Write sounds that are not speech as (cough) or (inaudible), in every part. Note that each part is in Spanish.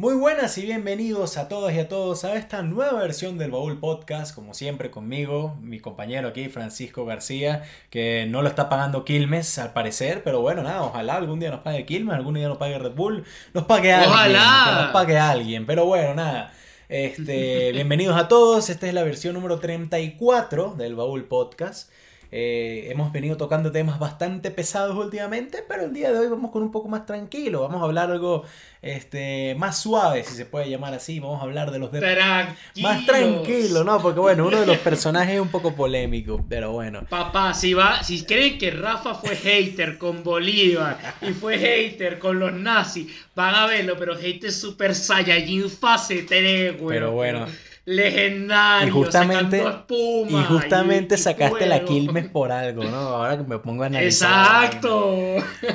Muy buenas y bienvenidos a todas y a todos a esta nueva versión del Baúl Podcast, como siempre conmigo, mi compañero aquí, Francisco García, que no lo está pagando Quilmes al parecer, pero bueno, nada, ojalá algún día nos pague Quilmes, algún día nos pague Red Bull, nos pague alguien, Ojalá. que nos pague alguien, pero bueno, nada. Este, (laughs) bienvenidos a todos, esta es la versión número 34 del Baúl Podcast. Eh, hemos venido tocando temas bastante pesados últimamente, pero el día de hoy vamos con un poco más tranquilo. Vamos a hablar algo este, más suave, si se puede llamar así. Vamos a hablar de los de más tranquilo, ¿no? Porque bueno, uno de los personajes es un poco polémico, pero bueno. Papá, si va, si creen que Rafa fue hater con Bolívar y fue hater con los nazis, van a verlo, pero hater super Saiyajin fase 3, güey. Pero bueno. Legendario. Y justamente, espuma y justamente y- sacaste la. Quilmes por algo, ¿no? Ahora que me pongo a analizar. Exacto.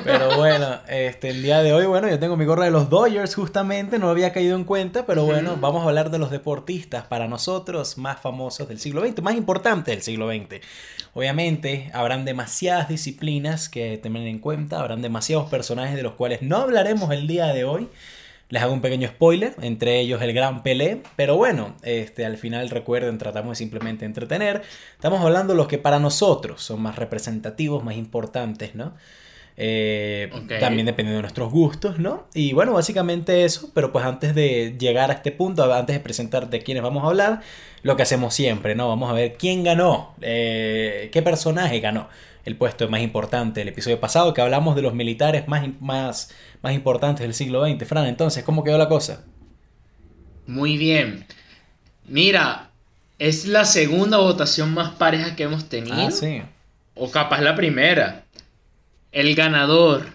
Pero bueno, este, el día de hoy, bueno, yo tengo mi gorra de los Dodgers justamente, no había caído en cuenta, pero bueno, vamos a hablar de los deportistas para nosotros más famosos del siglo XX, más importantes del siglo XX. Obviamente, habrán demasiadas disciplinas que tener en cuenta, habrán demasiados personajes de los cuales no hablaremos el día de hoy. Les hago un pequeño spoiler, entre ellos el gran Pelé, pero bueno, este, al final recuerden, tratamos de simplemente entretener. Estamos hablando de los que para nosotros son más representativos, más importantes, ¿no? Eh, Ok. También dependiendo de nuestros gustos, ¿no? Y bueno, básicamente eso, pero pues antes de llegar a este punto, antes de presentar de quiénes vamos a hablar, lo que hacemos siempre, ¿no? Vamos a ver quién ganó, eh, qué personaje ganó el puesto más importante del episodio pasado, que hablamos de los militares más, más, más importantes del siglo XX. Fran, entonces, ¿cómo quedó la cosa? Muy bien. Mira, es la segunda votación más pareja que hemos tenido. Ah, sí. O capaz la primera. El ganador.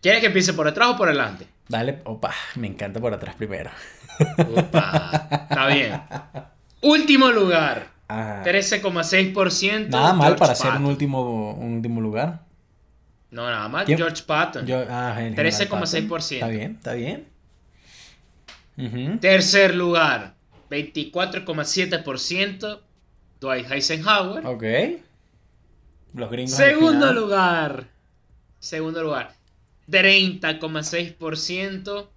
¿Quieres que empiece por atrás o por adelante? Dale, opa, me encanta por atrás primero. Opa, está bien. (laughs) Último lugar. Ajá. 13,6%. Nada mal George para ser un Patton. último, un último lugar. No, nada mal. ¿Quién? George Patton. Yo, ah, en general, 13,6%. Patton. Está bien, está bien. Ujú. Tercer lugar. 24,7%. Dwight Eisenhower. Ok. Los gringos. Segundo lugar. Segundo lugar. 30,6%.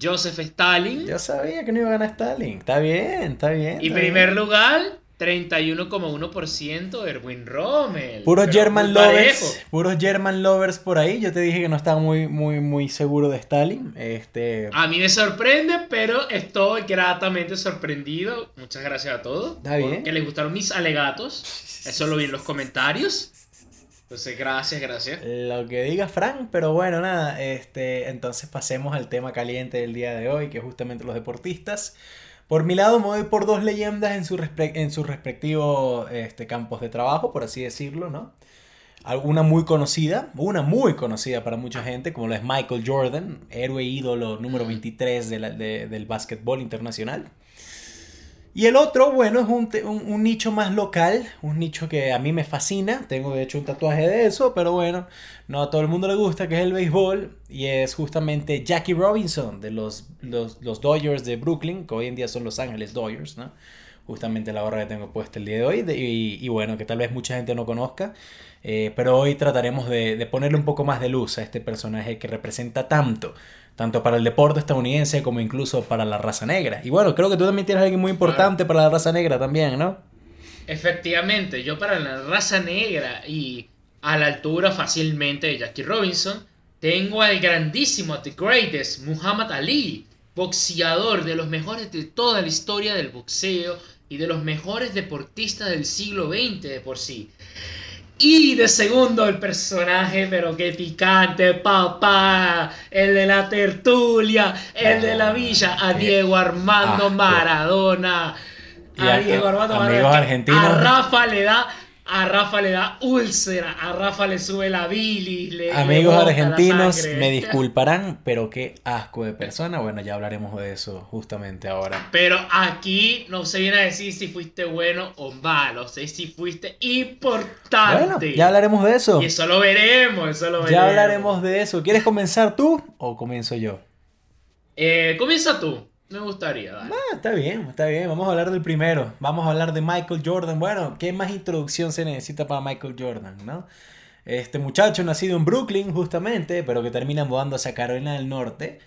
Joseph Stalin. Yo sabía que no iba a ganar Stalin. Está bien, está bien. Y primer bien. lugar, 31,1% Erwin Rommel. Puros German lovers, puros German lovers por ahí. Yo te dije que no estaba muy, muy, muy seguro de Stalin. Este, A mí me sorprende, pero estoy gratamente sorprendido. Muchas gracias a todos. Está bien. Que les gustaron mis alegatos. Eso lo vi en los comentarios. Entonces, gracias, gracias. Lo que diga Frank, pero bueno, nada, este, entonces pasemos al tema caliente del día de hoy, que es justamente los deportistas. Por mi lado, me voy por dos leyendas en, su en sus respectivos este, campos de trabajo, por así decirlo, ¿no? Alguna muy conocida, una muy conocida para mucha gente, como lo es Michael Jordan, héroe ídolo número 23 de la- de- del básquetbol internacional. Y el otro, bueno, es un, nicho más local, un nicho que a mí me fascina. Tengo de hecho un tatuaje de eso, pero bueno, no a todo el mundo le gusta, que es el béisbol. Y es justamente Jackie Robinson de los, Dodgers de Brooklyn, que hoy en día son Los Ángeles Dodgers, ¿no? Justamente la gorra que tengo puesta el día de hoy. y bueno, que tal vez mucha gente no conozca. eh, pero hoy trataremos de, de ponerle un poco más de luz a este personaje que representa tanto tanto para el deporte estadounidense como incluso para la raza negra. Y bueno, creo que tú también tienes alguien muy importante para la raza negra también, ¿no? Efectivamente, yo para la raza negra y a la altura fácilmente de Jackie Robinson, tengo al grandísimo, The Greatest, Muhammad Ali, boxeador de los mejores de toda la historia del boxeo y de los mejores deportistas del siglo XX de por sí. Y de segundo el personaje, pero qué picante, papá, el de la tertulia, el de la villa, a qué Diego Armando. Maradona. A- Diego Armando Maradona. A Rafa le da, a Rafa le da úlcera, a Rafa le sube la bilis, le, Amigos argentinos, me (laughs) disculparán, pero qué asco de persona. Bueno, ya hablaremos de eso justamente ahora. Pero aquí no se viene a decir si fuiste bueno o malo, sé si fuiste importante. Bueno, ya hablaremos de eso. Y eso lo veremos, eso lo veremos. Ya hablaremos de eso. ¿Quieres comenzar tú o comienzo yo? Eh, comienza tú, me gustaría. Ah, está bien, está bien. Vamos a hablar del primero. Vamos a hablar de Michael Jordan. Bueno, ¿qué más introducción se necesita para Michael Jordan, no? Este muchacho nacido en Brooklyn, justamente, pero que termina mudándose a Carolina del Norte.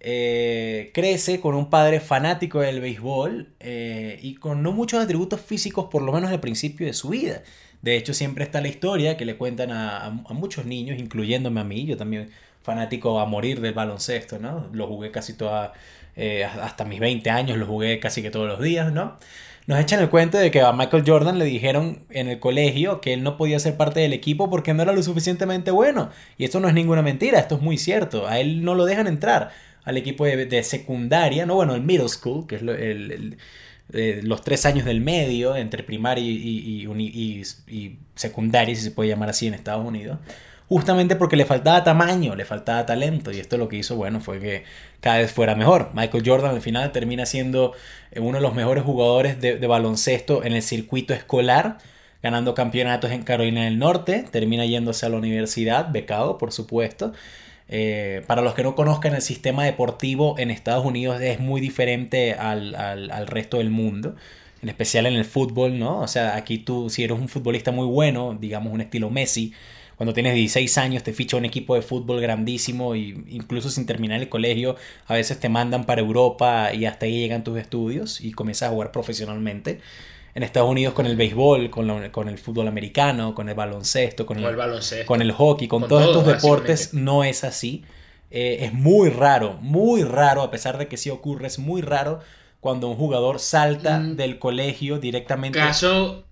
eh, crece con un padre fanático del béisbol eh, y con no muchos atributos físicos, por lo menos al principio de su vida. De hecho, siempre está la historia que le cuentan a, muchos niños, incluyéndome a mí, yo también fanático a morir del baloncesto, ¿no? Lo jugué casi toda, eh, hasta mis 20 años, lo jugué casi que todos los días, ¿no? Nos echan el cuento de que a Michael Jordan le dijeron en el colegio que él no podía ser parte del equipo porque no era lo suficientemente bueno. Y esto no es ninguna mentira, esto es muy cierto. A él no lo dejan entrar al equipo de, secundaria, no, bueno, el middle school, que es eh, los tres años del medio, entre primaria y, y, secundaria, si se puede llamar así en Estados Unidos, justamente porque le faltaba tamaño, le faltaba talento, y esto lo que hizo, bueno, fue que cada vez fuera mejor. Michael Jordan al final termina siendo eh, uno de los mejores jugadores de, baloncesto en el circuito escolar, ganando campeonatos en Carolina del Norte, termina yéndose a la universidad, becado, por supuesto, eh, para los que no conozcan el sistema deportivo en Estados Unidos es muy diferente al, resto del mundo, en especial en el fútbol, ¿no? O sea, aquí tú, si eres un futbolista muy bueno, digamos un estilo Messi, cuando tienes 16 años te ficha un equipo de fútbol grandísimo y incluso sin terminar el colegio a veces te mandan para Europa y hasta ahí llegan tus estudios y comienzas a jugar profesionalmente en Estados Unidos con el béisbol, con, con el fútbol americano, con el baloncesto, con, el, con el hockey, con, todos estos deportes, no es así. Eh, es muy raro, muy raro, a pesar de que sí ocurre, es muy raro cuando un jugador salta mm. del colegio directamente. Caso,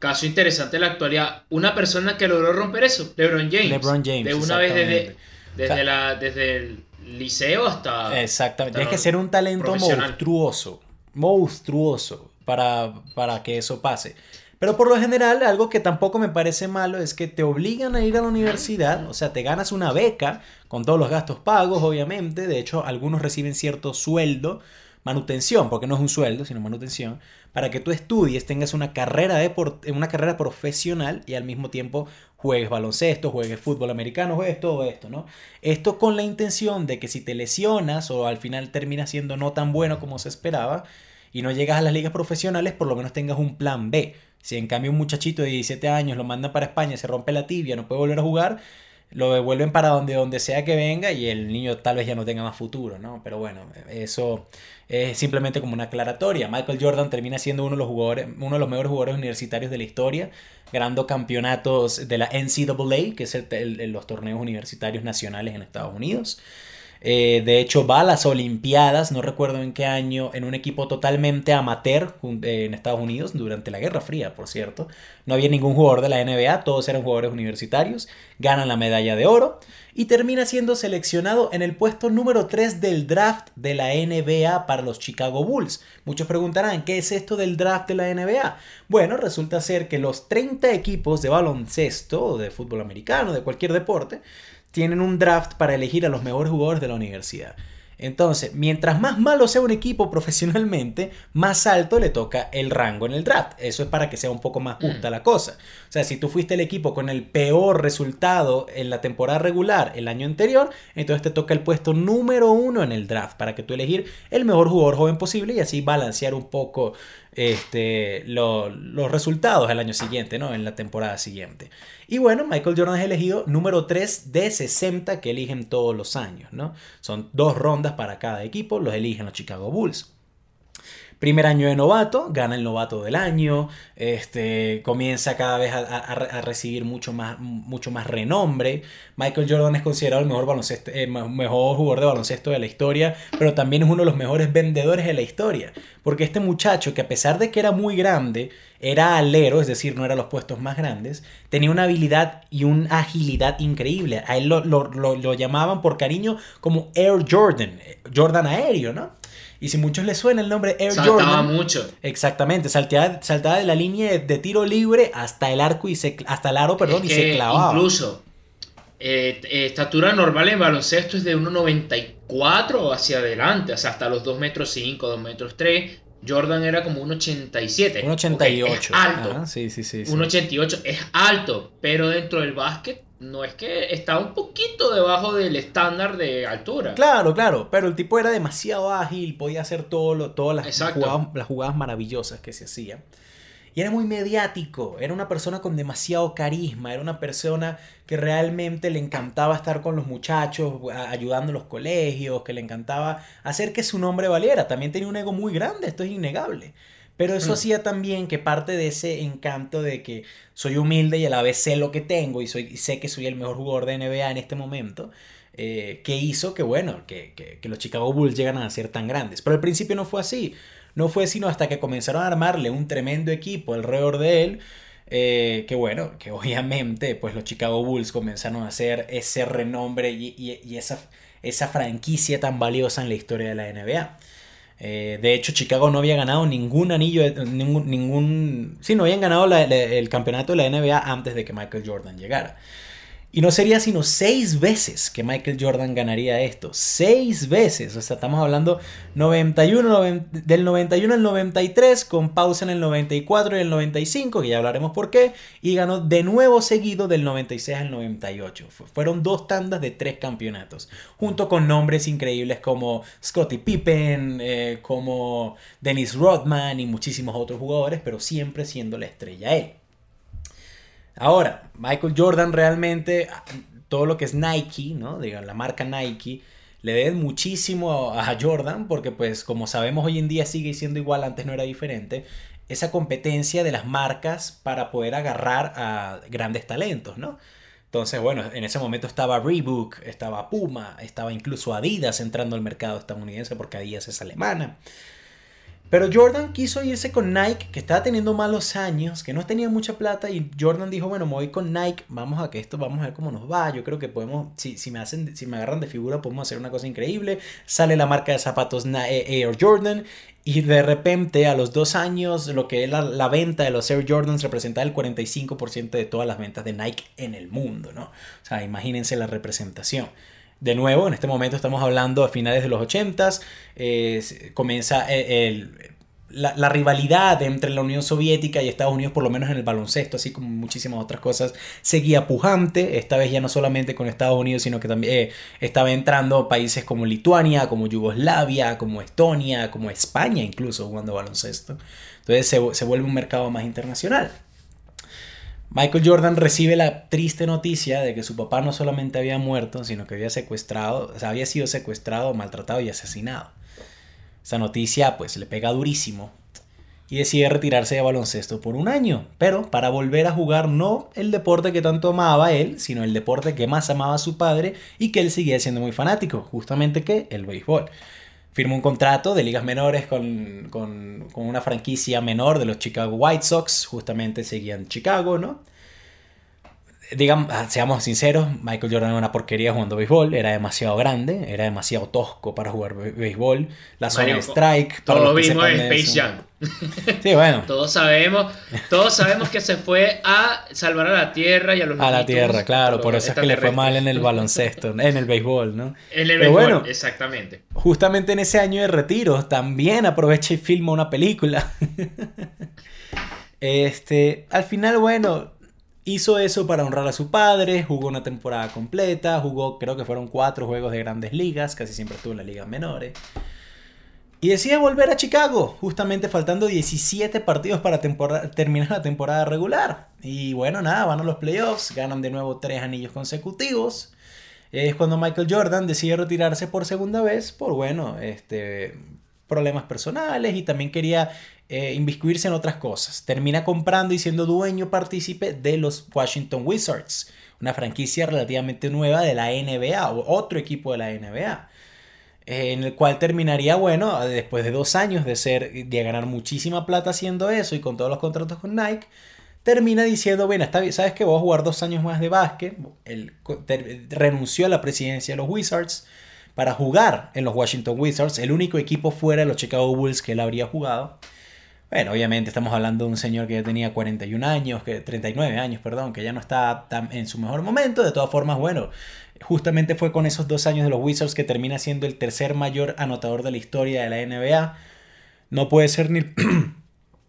caso interesante en la actualidad, una persona que logró romper eso, LeBron James. LeBron James. De una vez desde, desde, la, desde el liceo hasta... Exactamente, tienes que ser un talento monstruoso, monstruoso para, que eso pase. Pero por lo general, algo que tampoco me parece malo es que te obligan a ir a la universidad, o sea, te ganas una beca con todos los gastos pagos, obviamente. De hecho, algunos reciben cierto sueldo, manutención, porque no es un sueldo, sino manutención, para que tú estudies, tengas una carrera, de una carrera profesional y al mismo tiempo juegues baloncesto, juegues fútbol americano, juegues todo esto, ¿no? Esto con la intención de que si te lesionas o al final terminas siendo no tan bueno como se esperaba, y no llegas a las ligas profesionales, por lo menos tengas un plan B. Si en cambio un muchachito de 17 años lo mandan para España, se rompe la tibia, no puede volver a jugar, lo devuelven para donde, donde sea que venga y el niño tal vez ya no tenga más futuro, ¿no? Pero bueno, eso es simplemente como una aclaratoria. Michael Jordan termina siendo uno de los, jugadores, uno de los mejores jugadores universitarios de la historia, ganando campeonatos de la NCAA, que es los torneos universitarios nacionales en Estados Unidos. Eh, de hecho, va a las Olimpiadas, no recuerdo en qué año, en un equipo totalmente amateur en Estados Unidos, durante la Guerra Fría, por cierto. No había ningún jugador de la NBA, todos eran jugadores universitarios. Ganan la medalla de oro y termina siendo seleccionado en el puesto número 3 del draft de la NBA para los Chicago Bulls. Muchos preguntarán, ¿qué es esto del draft de la NBA? Bueno, resulta ser que los 30 equipos de baloncesto, de fútbol americano, de cualquier deporte, tienen un draft para elegir a los mejores jugadores de la universidad. Entonces, mientras más malo sea un equipo profesionalmente, más alto le toca el rango en el draft. Eso es para que sea un poco más justa mm. la cosa. O sea, si tú fuiste el equipo con el peor resultado en la temporada regular el año anterior, entonces te toca el puesto número uno en el draft para que tú elegir el mejor jugador joven posible y así balancear un poco este, los resultados del año siguiente, ¿no? En la temporada siguiente. Y bueno, Michael Jordan es elegido número 3 de 60 que eligen todos los años, ¿no? Son dos rondas para cada equipo, los eligen los Chicago Bulls. Primer año de novato, gana el novato del año, este, comienza cada vez a, recibir mucho más, mucho más renombre. Michael Jordan es considerado el mejor, baloncesto, eh, mejor jugador de baloncesto de la historia, pero también es uno de los mejores vendedores de la historia. Porque este muchacho, que a pesar de que era muy grande, era alero, es decir, no era los puestos más grandes, tenía una habilidad y una agilidad increíble. A él lo, lo llamaban por cariño como Air Jordan, Jordan aéreo, ¿no? Y si muchos les suena el nombre Air Saltaba mucho. Exactamente, saltaba, saltaba de la línea de, tiro libre hasta el arco y se, hasta el aro, perdón, y se clavaba. Incluso, eh, eh, estatura normal en baloncesto es de 1,94 hacia adelante, o sea, hasta los 2 metros 5, 2 metros 3. Jordan era como 1,87. 1,88. Es alto. sí, sí, sí, sí. 1,88 es alto, pero dentro del básquet no es que está un poquito debajo del estándar de altura. Claro, claro, pero el tipo era demasiado ágil, podía hacer todo lo, todas las jugadas, las jugadas, maravillosas que se hacían. Y era muy mediático, era una persona con demasiado carisma, era una persona que realmente le encantaba estar con los muchachos, ayudando en los colegios, que le encantaba hacer que su nombre valiera. También tenía un ego muy grande, esto es innegable. Pero eso mm. hacía también que parte de ese encanto de que soy humilde y a la vez sé lo que tengo y, soy, sé que soy el mejor jugador de NBA en este momento, eh, que hizo que, bueno, que, que, los Chicago Bulls llegan a ser tan grandes. Pero al principio no fue así. No fue sino hasta que comenzaron a armarle un tremendo equipo alrededor de él. Eh, que bueno, que obviamente pues los Chicago Bulls comenzaron a hacer ese renombre y, y, esa, esa franquicia tan valiosa en la historia de la NBA. Eh, de hecho, Chicago no había ganado ningún anillo, ningún, ningún sí, no habían ganado el campeonato de la NBA antes de que Michael Jordan llegara. Y no sería sino seis veces que Michael Jordan ganaría esto. Seis veces. O sea, estamos hablando 91, del 91 al 93, con pausa en el 94 y el 95, que ya hablaremos por qué. Y ganó de nuevo seguido del 96 al 98. Fueron dos tandas de tres campeonatos. Junto con nombres increíbles como Scottie Pippen, eh, como Dennis Rodman y muchísimos otros jugadores, pero siempre siendo la estrella él. Ahora, Michael Jordan realmente, todo lo que es Nike, ¿no? Digan, la marca Nike, le deben muchísimo a Jordan porque pues como sabemos hoy en día sigue siendo igual, antes no era diferente, esa competencia de las marcas para poder agarrar a grandes talentos, ¿no? Entonces, bueno, en ese momento estaba Reebok, estaba Puma, estaba incluso Adidas entrando al mercado estadounidense porque Adidas es alemana. Pero Jordan quiso irse con Nike, que estaba teniendo malos años, que no tenía mucha plata, y Jordan dijo, bueno, me voy con Nike, vamos a que esto, vamos a ver cómo nos va. Yo creo que podemos, si, si, me hacen, si me agarran de figura, podemos hacer una cosa increíble. Sale la marca de zapatos eh, Air Jordan, y de repente a los dos años, lo que es la, venta de los Air Jordans representaba el 45% de todas las ventas de Nike en el mundo, ¿no? O sea, imagínense la representación. De nuevo, en este momento estamos hablando a finales de los 80, s comienza eh, el, la, rivalidad entre la Unión Soviética y Estados Unidos, por lo menos en el baloncesto, así como muchísimas otras cosas, seguía pujante, esta vez ya no solamente con Estados Unidos, sino que también eh, estaba entrando países como Lituania, como Yugoslavia, como Estonia, como España incluso jugando baloncesto. Entonces se, se vuelve un mercado más internacional. Michael Jordan recibe la triste noticia de que su papá no solamente había muerto, sino que había secuestrado, o había sido secuestrado, maltratado y asesinado. Esa noticia pues le pega durísimo y decide retirarse de baloncesto por un año, pero para volver a jugar no el deporte que tanto amaba él, sino el deporte que más amaba su padre y que él seguía siendo muy fanático, justamente que el béisbol firmó un contrato de ligas menores con, con, con, una franquicia menor de los Chicago White Sox, justamente seguían Chicago, ¿no? Digamos, ah, seamos sinceros, Michael Jordan era una porquería jugando béisbol, era demasiado grande, era demasiado tosco para jugar béisbol, la zona de strike. Todo lo vimos en Space Jam. (laughs) Sí, bueno. todos sabemos, todos sabemos que se fue a salvar a la tierra y a los A la tierra, claro, por eso es que le fue mal en el baloncesto, en el béisbol, ¿no? (laughs) En el béisbol, exactamente. Justamente en ese año de retiro también aprovecha y filma una película. (laughs) este, al final, bueno, Hizo eso para honrar a su padre, jugó una temporada completa, jugó creo que fueron cuatro juegos de grandes ligas, casi siempre estuvo en las ligas menores. Y decide volver a Chicago, justamente faltando 17 partidos para terminar la temporada regular. Y bueno, nada, van a los playoffs, ganan de nuevo tres anillos consecutivos. Es cuando Michael Jordan decide retirarse por segunda vez por, bueno, este, problemas personales y también quería eh, inviscuirse en otras cosas. Termina comprando y siendo dueño partícipe de los Washington Wizards, una franquicia relativamente nueva de la NBA o otro equipo de la NBA. Eh, en el cual terminaría, bueno, después de dos años de ser, de ganar muchísima plata haciendo eso y con todos los contratos con Nike, termina diciendo, bueno, está sabes que voy a jugar dos años más de básquet. Él renunció a la presidencia de los Wizards para jugar en los Washington Wizards, el único equipo fuera de los Chicago Bulls que él habría jugado. Bueno, obviamente estamos hablando de un señor que ya tenía 41 años, que 39 años, perdón, que ya no está en su mejor momento. De todas formas, bueno, justamente fue con esos dos años de los Wizards que termina siendo el tercer mayor anotador de la historia de la NBA. No puede ser ni, (clears throat)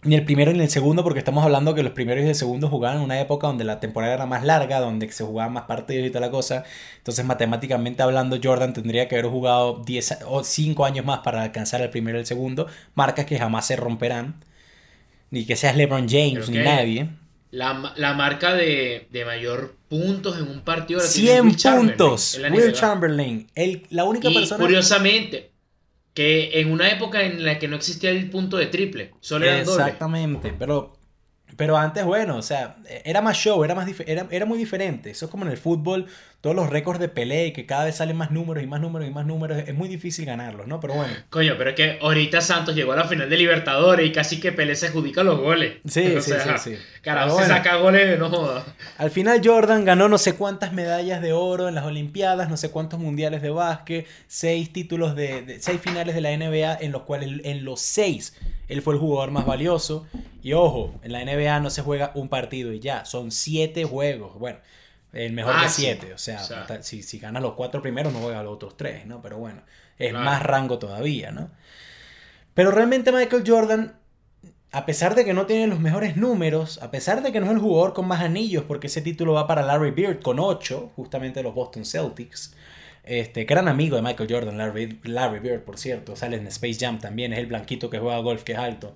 ni el primero ni el segundo, porque estamos hablando que los primeros y el segundo jugaban en una época donde la temporada era más larga, donde se jugaban más partidos y toda la cosa. Entonces, matemáticamente hablando, Jordan tendría que haber jugado 10 o 5 años más para alcanzar el primero y el segundo, marcas que jamás se romperán. ni que seas LeBron James, ni nadie. La, la marca de, de, mayor puntos en un partido. 100 puntos. Will Chamberlain. El, la única y, persona. Curiosamente, que en una época en la que no existía el punto de triple. Solo era Exactamente. Pero pero antes, bueno, o sea, era más show, era, más era, era muy diferente. Eso es como en el fútbol, todos los récords de Pelé y que cada vez salen más números y más números y más números, es muy difícil ganarlos, ¿no? Pero bueno. Coño, pero es que ahorita Santos llegó a la final de Libertadores y casi que Pelé se adjudica los goles. Sí, (laughs) sí, sí, sí. Carajo, se saca goles, no joda. Al final Jordan ganó no sé cuántas medallas de oro en las Olimpiadas, no sé cuántos mundiales de básquet, seis títulos de, seis finales de la NBA en los cuales en los seis él fue el jugador más valioso. Y ojo, en la NBA no se juega un partido y ya, son siete juegos. Bueno, el mejor de ah, siete. O sea, si, si ganas los cuatro primeros, no juega los otros tres, ¿no? Pero bueno, es más rango todavía, ¿no? Pero realmente Michael Jordan, a pesar de que no tiene los mejores números, a pesar de que no es el jugador con más anillos, porque ese título va para Larry Bird con ocho, justamente los Boston Celtics, este, gran amigo de Michael Jordan, Larry, Larry Bird, por cierto, sale en Space Jam también, es el blanquito que juega golf, que es alto.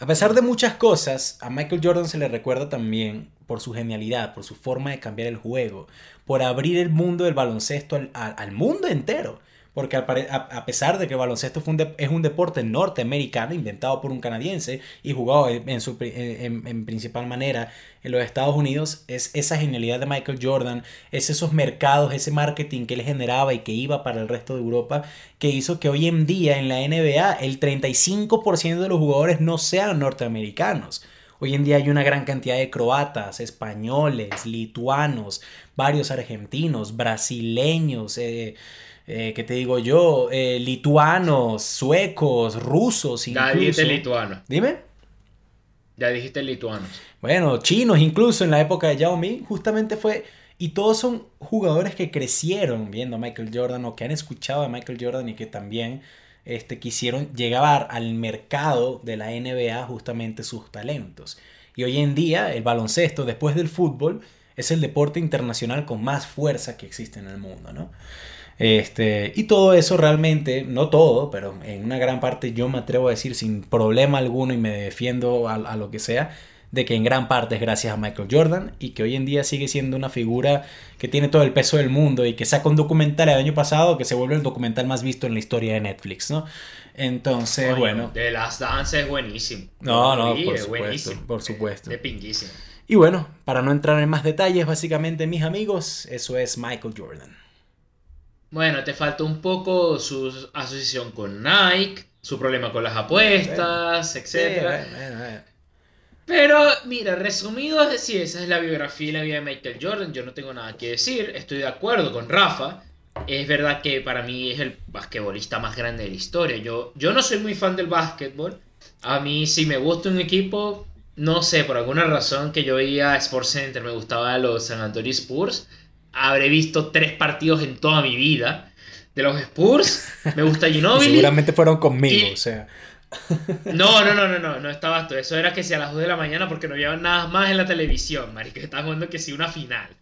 A pesar de muchas cosas, a Michael Jordan se le recuerda también por su genialidad, por su forma de cambiar el juego, por abrir el mundo del baloncesto al, mundo entero. Porque a, pesar de que el baloncesto es un deporte norteamericano, inventado por un canadiense y jugado en, su, en, principal manera en los Estados Unidos, es esa genialidad de Michael Jordan, es esos mercados, ese marketing que él generaba y que iba para el resto de Europa, que hizo que hoy en día en la NBA el 35% de los jugadores no sean norteamericanos. Hoy en día hay una gran cantidad de croatas, españoles, lituanos, varios argentinos, brasileños, eh, eh, ¿qué te digo yo? Eh, lituanos, suecos, rusos, incluso. Ya dijiste lituano. Dime. Ya dijiste lituanos. Bueno, chinos incluso en la época de Yao Ming, justamente fue... Y todos son jugadores que crecieron viendo a Michael Jordan o que han escuchado a Michael Jordan y que también este, quisieron llegar al mercado de la NBA justamente sus talentos. Y hoy en día el baloncesto, después del fútbol, es el deporte internacional con más fuerza que existe en el mundo, ¿no? Este, y todo eso realmente, no todo, pero en una gran parte yo me atrevo a decir sin problema alguno y me defiendo a lo que sea, de que en gran parte es gracias a Michael Jordan y que hoy en día sigue siendo una figura que tiene todo el peso del mundo y que saca un documental el año pasado que se vuelve el documental más visto en la historia de Netflix, ¿no? Entonces, bueno. De las danzas es buenísimo. No, no, por supuesto, por supuesto. Pinguísimo. Y bueno, para no entrar en más detalles, básicamente, mis amigos, eso es Michael Jordan. Bueno, te falta un poco su asociación con Nike, su problema con las apuestas, etc. Pero, mira, resumido, es decir, esa es la biografía y la vida de Michael Jordan. Yo no tengo nada que decir. Estoy de acuerdo con Rafa. Es verdad que para mí es el basquetbolista más grande de la historia. Yo, yo no soy muy fan del básquetbol. A mí, si me gusta un equipo, no sé, por alguna razón que yo iba a Sports Center, me gustaba los San Antonio Spurs. Habré visto tres partidos en toda mi vida de los Spurs. Me gusta (laughs) Ginobili. Seguramente fueron conmigo, o sea. No, no, no, no, no, no estaba esto. Eso era que si a las 2 de la mañana porque no había nada más en la televisión, marico. Estaba jugando que si una final.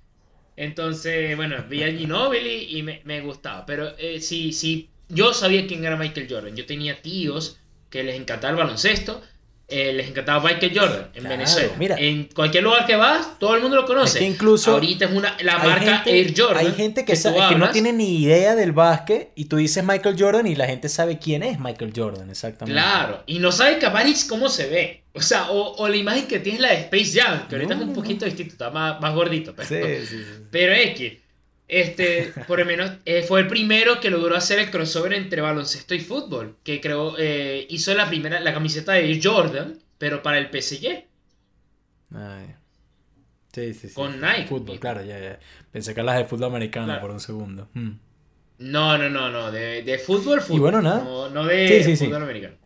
Entonces, bueno, vi a Ginobili y me, me gustaba. Pero eh, sí, sí, yo sabía quién era Michael Jordan. Yo tenía tíos que les encantaba el baloncesto eh, les encantaba Michael Jordan en Venezuela. Mira, en cualquier lugar que vas, todo el mundo lo conoce. que incluso ahorita es una la marca Air Jordan. Hay gente que, que, no tiene ni idea del básquet y tú dices Michael Jordan y la gente sabe quién es Michael Jordan, exactamente. Claro, y no sabe capaz cómo se ve. O sea, o, la imagen que tiene la de Space Jam, que ahorita es un poquito distinto, está más, más gordito. Pero, sí, sí, sí. pero X. Este, por lo menos, eh, fue el primero que logró hacer el crossover entre baloncesto y fútbol. Que creó, eh, hizo la primera, la camiseta de Jordan, pero para el PSG. Ay. Sí, sí, sí. Con Nike. Fútbol, claro, ya, ya. Pensé que las de fútbol americano por un segundo. Hmm. No, no, no, no. De, de fútbol, fútbol. Y bueno, nada. No, de fútbol americano.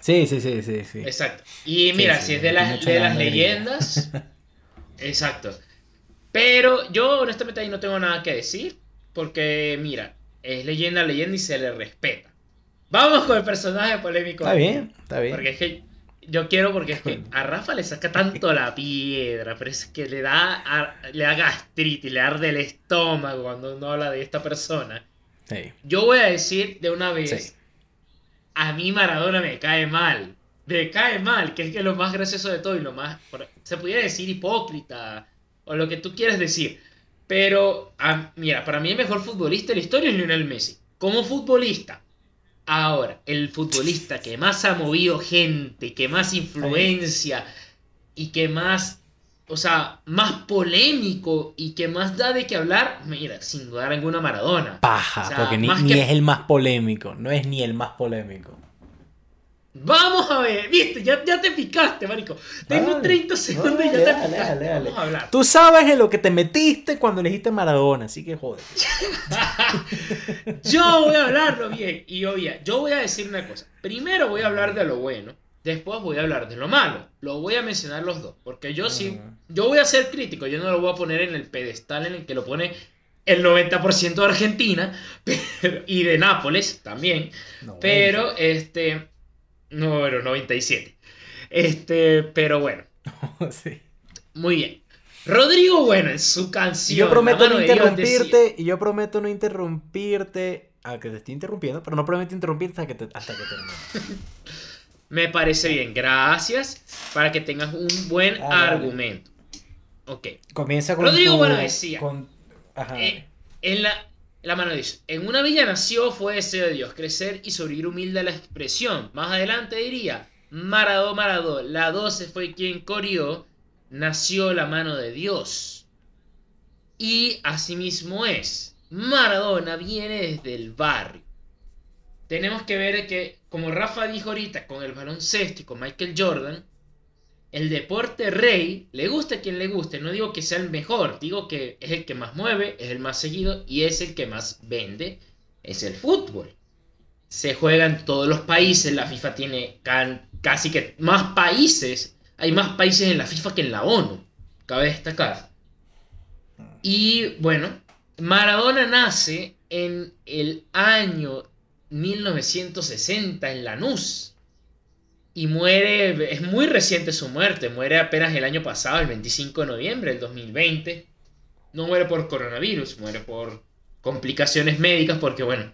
Sí, sí, sí, sí, sí. Exacto. Y mira, si es de, las, de las leyendas. (laughs) exacto. Pero yo honestamente ahí no tengo nada que decir. Porque, mira, es leyenda, leyenda y se le respeta. Vamos con el personaje polémico. Está bien, está bien. Porque es que yo quiero porque es que a Rafa le saca tanto la piedra, pero es que le da, le da gastritis, le arde el estómago cuando uno habla de esta persona. Yo voy a decir de una vez, a mí Maradona me cae mal. me cae mal, que es que lo más gracioso de todo y lo más, se pudiera decir hipócrita o lo que tú quieras decir. Pero, mira, para mí el mejor futbolista de la historia es Lionel Messi. Como futbolista. Ahora, el futbolista que más ha movido gente, que más influencia y que más, o sea, más polémico y que más da de qué hablar, mira, sin dudar alguna Maradona. Paja, porque ni, es el más polémico, no es ni el más polémico. Vamos a ver, viste, ya, ya te picaste, marico. Tengo 30 segundos y ya te picaste. Vamos a hablar. Tú sabes en lo que te metiste cuando elegiste Maradona, así que joder. (laughs) yo voy a hablarlo bien. Y oye, yo voy a decir una cosa. Primero voy a hablar de lo bueno, después voy a hablar de lo malo. Lo voy a mencionar los dos, porque yo sí, yo voy a ser crítico, yo no lo voy a poner en el pedestal en el que lo pone el 90% de Argentina (laughs) y de Nápoles también. pero este no, bueno, 97. Este, pero bueno. (laughs) sí. Muy bien. Rodrigo Bueno en su canción. Yo prometo no interrumpirte. y yo prometo no interrumpirte. A que te estoy interrumpiendo, pero no prometo interrumpirte hasta que, hasta que termine. (laughs) Me parece bien, gracias. Para que tengas un buen ah, argumento. Ok. Comienza con. Rodrigo Bueno decía. Ajá. Eh, en la, la mano dice, en una villa nació, fue deseo de Dios, crecer y sobrevivir humilde a la expresión. Más adelante diría, Maradó, Maradó, la 12 fue quien corrió, nació la mano de Dios. Y asimismo es, Maradona viene desde el barrio. Tenemos que ver que, como Rafa dijo ahorita, con el baloncesto y con Michael Jordan, el deporte rey, le gusta a quien le guste, no digo que sea el mejor, digo que es el que más mueve, es el más seguido y es el que más vende, es el fútbol. Se juega en todos los países, la FIFA tiene casi que más países, hay más países en la FIFA que en la ONU, cabe destacar. Y bueno, Maradona nace en el año 1960 en Lanús y muere, es muy reciente su muerte, muere apenas el año pasado, el 25 de noviembre del 2020. No muere por coronavirus, muere por complicaciones médicas porque, bueno,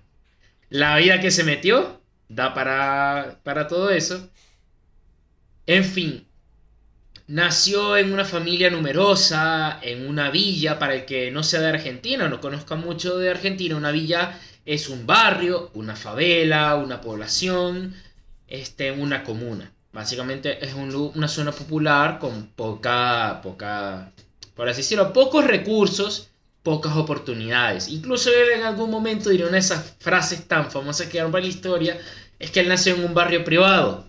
la vida que se metió da para, para todo eso. En fin, nació en una familia numerosa, en una villa, para el que no sea de Argentina, no conozca mucho de Argentina, una villa es un barrio, una favela, una población este, una comuna. Básicamente es una zona popular con poca, poca, por así decirlo, pocos recursos, pocas oportunidades. Incluso él en algún momento diría una de esas frases tan famosas que quedaron para la historia, es que él nació en un barrio privado.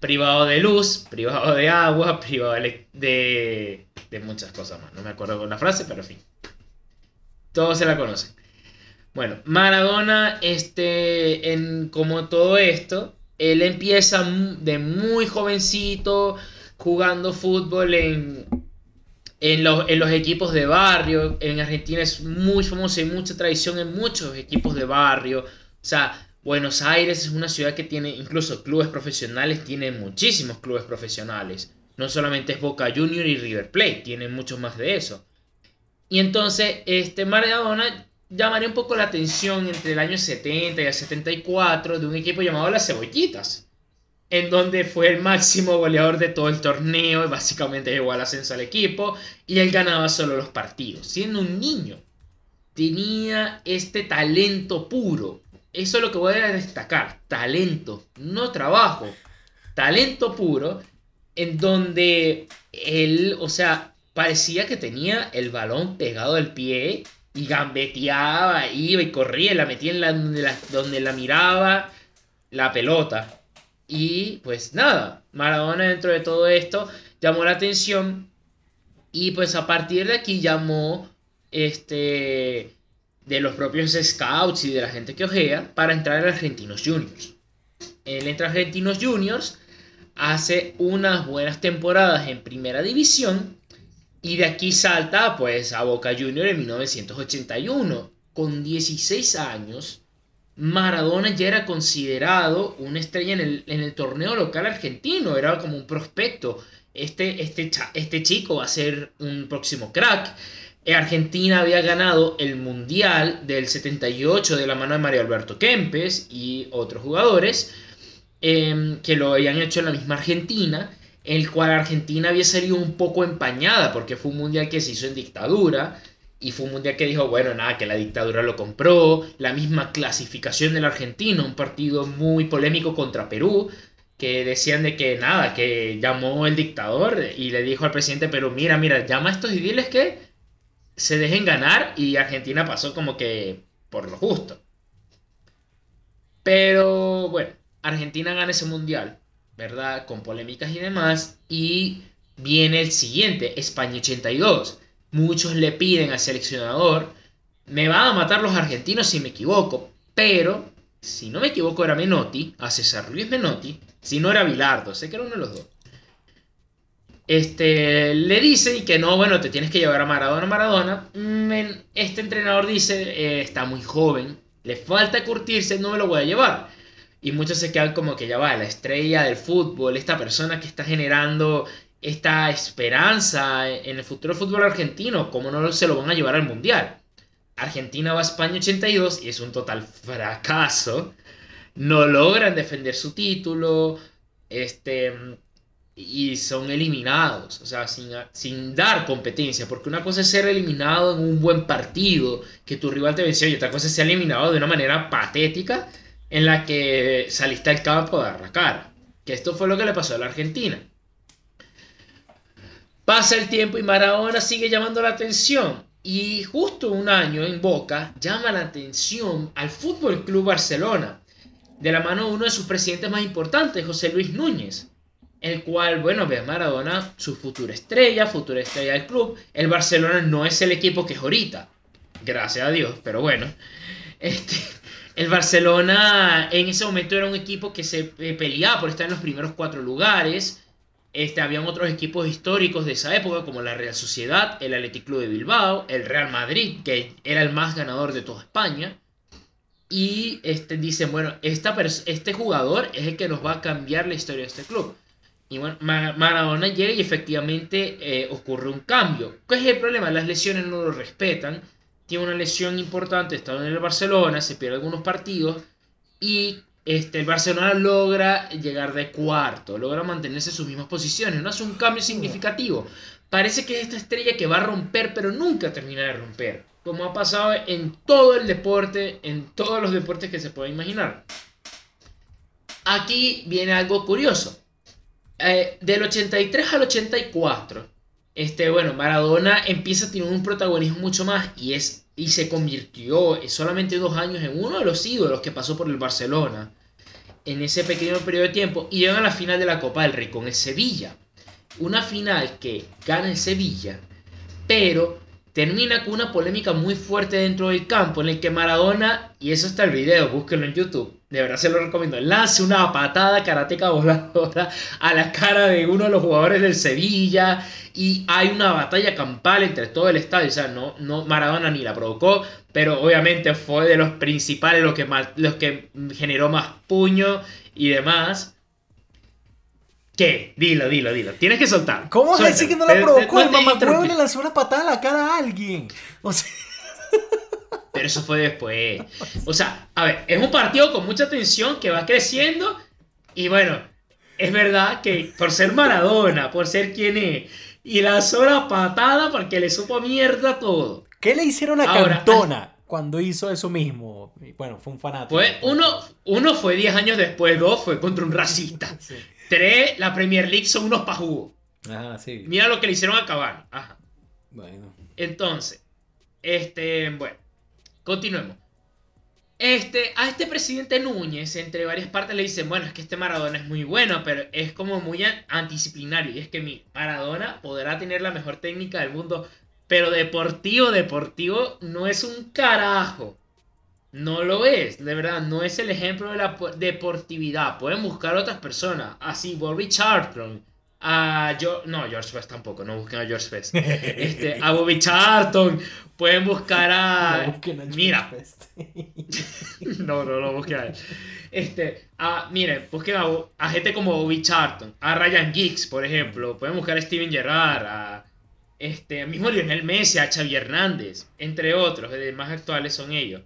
Privado de luz, privado de agua, (laughs) privado de, de, muchas cosas más. No me acuerdo con la frase, pero en fin. Todos se la conocen. Bueno, Maradona, este, en, como todo esto, él empieza de muy jovencito jugando fútbol en, en, los, equipos de barrio. En Argentina es muy famoso, hay mucha tradición en muchos equipos de barrio. O sea, Buenos Aires es una ciudad que tiene incluso clubes profesionales, tiene muchísimos clubes profesionales. No solamente es Boca Junior y River Plate, tiene muchos más de eso. Y entonces, este Maradona llamaría un poco la atención entre el año 70 y el 74 de un equipo llamado Las Cebollitas, en donde fue el máximo goleador de todo el torneo y básicamente llegó al ascenso al equipo y él ganaba solo los partidos, siendo un niño. Tenía este talento puro. Eso es lo que voy a destacar. Talento, no trabajo. Talento puro en donde él, o sea, parecía que tenía el balón pegado al pie y gambeteaba, iba y corría, la metía en la donde, la, miraba la pelota. Y pues nada, Maradona dentro de todo esto llamó la atención y pues a partir de aquí llamó este de los propios scouts y de la gente que ojea para entrar a Argentinos Juniors. Él entra a Argentinos Juniors, hace unas buenas temporadas en primera división y de aquí salta pues a Boca Junior en 1981. Con 16 años, Maradona ya era considerado una estrella en el, torneo local argentino. Era como un prospecto. Este, este, este chico va a ser un próximo crack. Eh, Argentina había ganado el Mundial del 78 de la mano de Mario Alberto Kempes y otros jugadores. em, que lo habían hecho en la misma Argentina, el cual Argentina había salido un poco empañada porque fue un mundial que se hizo en dictadura y fue un mundial que dijo, bueno, nada, que la dictadura lo compró, la misma clasificación del argentino, un partido muy polémico contra Perú, que decían de que nada, que llamó el dictador y le dijo al presidente de Perú, mira, mira, llama a estos y diles que se dejen ganar y Argentina pasó como que por lo justo. Pero bueno, Argentina gana ese mundial, ¿verdad? Con polémicas y demás. Y viene el siguiente, España 82. Muchos le piden al seleccionador, me van a matar los argentinos si me equivoco, pero si no me equivoco era Menotti, a César Luis Menotti, si no era Bilardo, sé que era uno de los dos. Este, le dice que no, bueno, te tienes que llevar a Maradona. Maradona, mm, este entrenador dice, eh, está muy joven, le falta curtirse, no me lo voy a llevar. Y muchos se quedan como que ya va, la estrella del fútbol, esta persona que está generando esta esperanza en el futuro fútbol argentino, ¿cómo no se lo van a llevar al Mundial? Argentina va a España 82 y es un total fracaso. No logran defender su título. Este, y son eliminados, o sea, sin, sin, dar competencia, porque una cosa es ser eliminado en un buen partido, que tu rival te venció, y otra cosa es ser eliminado de una manera patética en la que saliste al campo a dar la cara, que esto fue lo que le pasó a la Argentina. Pasa el tiempo y Maradona sigue llamando la atención, y justo un año en Boca llama la atención al Fútbol Club Barcelona, de la mano de uno de sus presidentes más importantes, José Luis Núñez el cual, bueno, ve a Maradona su futura estrella, futura estrella del club. El Barcelona no es el equipo que es ahorita, gracias a Dios, pero bueno. Este, el Barcelona en ese momento era un equipo que se eh, peleaba por estar en los primeros cuatro lugares. Este, habían otros equipos históricos de esa época, como la Real Sociedad, el Athletic Club de Bilbao, el Real Madrid, que era el más ganador de toda España. Y este, dicen, bueno, esta este jugador es el que nos va a cambiar la historia de este club. Y bueno, Maradona llega y efectivamente eh, ocurre un cambio. ¿Cuál es el problema? Las lesiones no lo respetan. Tiene una lesión importante, está en el Barcelona, se pierde algunos partidos y este, el Barcelona logra llegar de cuarto, logra mantenerse en sus mismas posiciones, no hace un cambio significativo. Parece que es esta estrella que va a romper, pero nunca termina de romper, como ha pasado en todo el deporte, en todos los deportes que se pueda imaginar. Aquí viene algo curioso. Eh, del 83 al 84, este, bueno, Maradona empieza a tener un protagonismo mucho más y, es, y se convirtió en solamente dos años en uno de los ídolos que pasó por el Barcelona en ese pequeño periodo de tiempo y llega a la final de la Copa del Rey con el Sevilla. Una final que gana el Sevilla, pero termina con una polémica muy fuerte dentro del campo en el que Maradona, y eso está el video, búsquenlo en YouTube, de verdad se lo recomiendo, lance una patada karateca voladora a la cara de uno de los jugadores del Sevilla y hay una batalla campal entre todo el estadio, o sea, no, no Maradona ni la provocó, pero obviamente fue de los principales, los que, más, los que generó más puño y demás. ¿Qué? Dilo, dilo, dilo. Tienes que soltar. ¿Cómo vas a decir que no la provocó? El mamacuevo le lanzó una patada a la cara a alguien. O sea... Pero eso fue después. O sea, a ver, es un partido con mucha tensión que va creciendo. Y bueno, es verdad que por ser Maradona, por ser quien es, y lanzó la patada porque le supo mierda todo. ¿Qué le hicieron a Cantona? cuando hizo eso mismo. Bueno, fue un fanático. Fue, uno, uno fue 10 años después, dos fue contra un racista. (laughs) Tres, la Premier League son unos pajugos. Ajá, sí. Mira lo que le hicieron a Cavani. Ajá. Bueno. Entonces, este, bueno, continuemos. Este, a este presidente Núñez, entre varias partes, le dicen, bueno, es que este Maradona es muy bueno, pero es como muy antidisciplinario. Y es que mi Maradona podrá tener la mejor técnica del mundo, pero deportivo, deportivo no es un carajo. No lo es, de verdad, no es el ejemplo de la deportividad. Pueden buscar otras personas, así Bobby Charlton, a no, George Best tampoco, no busquen a George Best. Este, a Bobby Charlton, pueden buscar a. mira. (laughs) no, no lo busquen a él. Este, a, miren, busquen a, a, gente como Bobby Charlton, a Ryan Giggs, por ejemplo. Pueden buscar a Steven Gerrard, a este, mismo Lionel Messi, a Xavi Hernández, entre otros, de más actuales son ellos.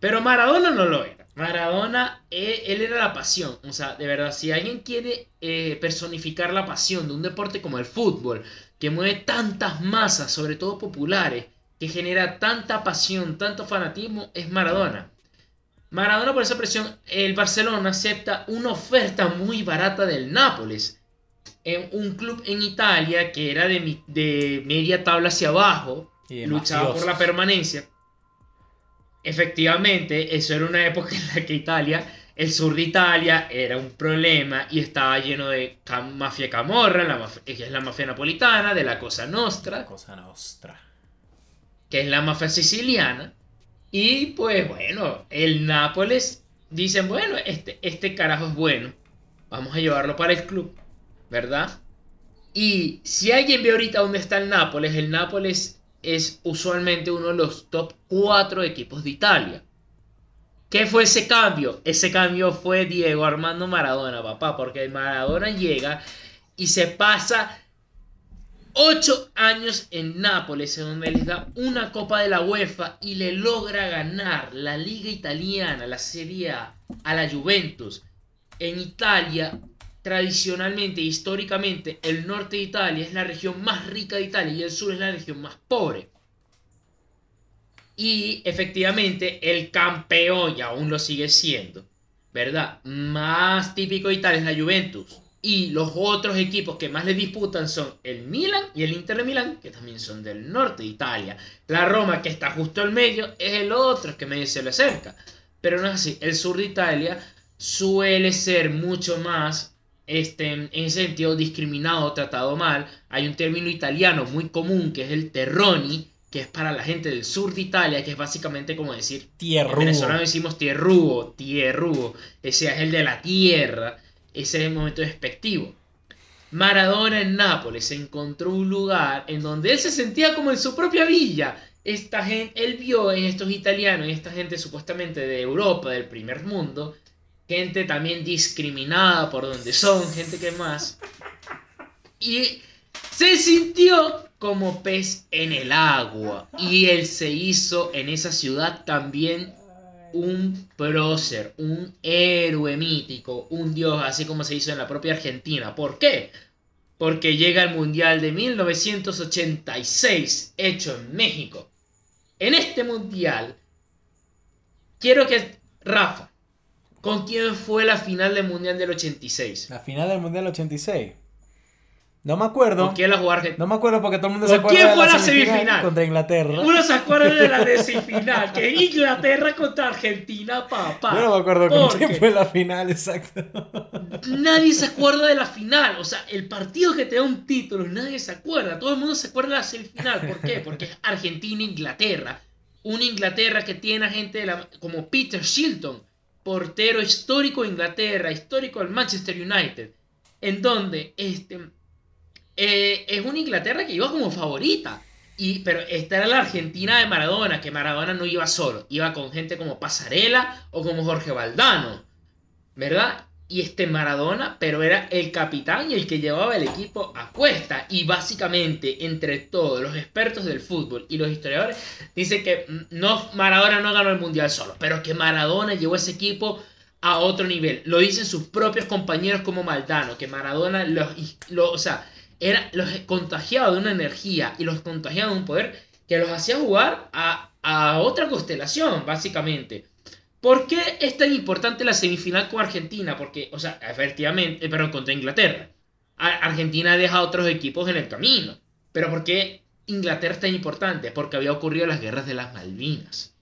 Pero Maradona no lo era. Maradona, él, él era la pasión. O sea, de verdad, si alguien quiere eh, personificar la pasión de un deporte como el fútbol, que mueve tantas masas, sobre todo populares, que genera tanta pasión, tanto fanatismo, es Maradona. Maradona por esa presión, el Barcelona acepta una oferta muy barata del Nápoles. En un club en Italia que era de, de media tabla hacia abajo, Y luchaba por la permanencia. Efectivamente, eso era una época en la que Italia, el sur de Italia, era un problema y estaba lleno de ca- mafia camorra, la maf- que es la mafia napolitana, de la Cosa Nostra, Cosa nostra. que es la mafia siciliana. Y pues bueno, el Nápoles dicen, bueno, este, este carajo es bueno, vamos a llevarlo para el club, ¿verdad? Y si alguien ve ahorita dónde está el Nápoles, el Nápoles es usualmente uno de los top 4 equipos de Italia. ¿Qué fue ese cambio? Ese cambio fue Diego Armando Maradona, papá, porque Maradona llega y se pasa 8 años en Nápoles, en donde les da una copa de la UEFA y le logra ganar la Liga Italiana, la Serie A, a la Juventus. En Italia, tradicionalmente, históricamente, el norte de Italia es la región más rica de Italia y el sur es la región más pobre. Y efectivamente, el campeón, y aún lo sigue siendo, ¿verdad? Más típico de Italia es la Juventus. Y los otros equipos que más le disputan son el Milan y el Inter de Milán, que también son del norte de Italia. La Roma, que está justo al medio, es el otro que medio se le acerca. Pero no es así. El sur de Italia suele ser mucho más, este, en ese sentido, discriminado, tratado mal. Hay un término italiano muy común que es el terroni, que es para la gente del sur de Italia, que es básicamente como decir en Tierrugo. venezolano decimos tierrugo, tierrugo. Ese es el de la tierra. Ese es el momento despectivo. Maradona en Nápoles encontró un lugar en donde él se sentía como en su propia villa. Esta gente, él vio en estos italianos, en esta gente supuestamente de Europa, del primer mundo, gente también discriminada por donde son, gente que más. Y se sintió como pez en el agua. Y él se hizo en esa ciudad también un prócer, un héroe mítico, un dios, así como se hizo en la propia Argentina. ¿Por qué? Porque llega el Mundial de 1986, hecho en México. En este Mundial, quiero que, Rafa, ¿con quién fue la final del Mundial del 86? La final del Mundial 86. No me acuerdo. ¿Con quién la jugó Argentina? No me acuerdo porque todo el mundo ¿Con se acuerda quién de fue la la semifinal, semifinal? contra Inglaterra. Uno se acuerda de la de (laughs) semifinal, que Inglaterra contra Argentina, papá. Yo no me acuerdo con quién fue la final, exacto. Nadie se acuerda de la final. O sea, el partido que te da un título, nadie se acuerda. Todo el mundo se acuerda de la semifinal. ¿Por qué? Porque es Argentina-Inglaterra. Una Inglaterra que tiene a gente de la- como Peter Shilton, portero histórico de Inglaterra, histórico del Manchester United. En donde este, eh, es una Inglaterra que iba como favorita. Y, pero esta era la Argentina de Maradona, que Maradona no iba solo, iba con gente como Pasarela o como Jorge Valdano, ¿verdad? Y este Maradona, pero era el capitán y el que llevaba el equipo a cuesta. Y básicamente, entre todos los expertos del fútbol y los historiadores, dice que mm, no, Maradona no ganó el mundial solo, pero que Maradona llevó ese equipo a otro nivel. Lo dicen sus propios compañeros como Maldano, que Maradona los, lo- o sea, era, los contagiaba de una energía y los contagiaba de un poder que los hacía jugar a, a otra constelación, básicamente. ¿Por qué es tan importante la semifinal con Argentina? Porque, o sea, efectivamente, eh, perdón, contra Inglaterra. Argentina deja a otros equipos en el camino. Pero ¿por qué Inglaterra es tan importante? Porque había ocurrido las guerras de las Malvinas.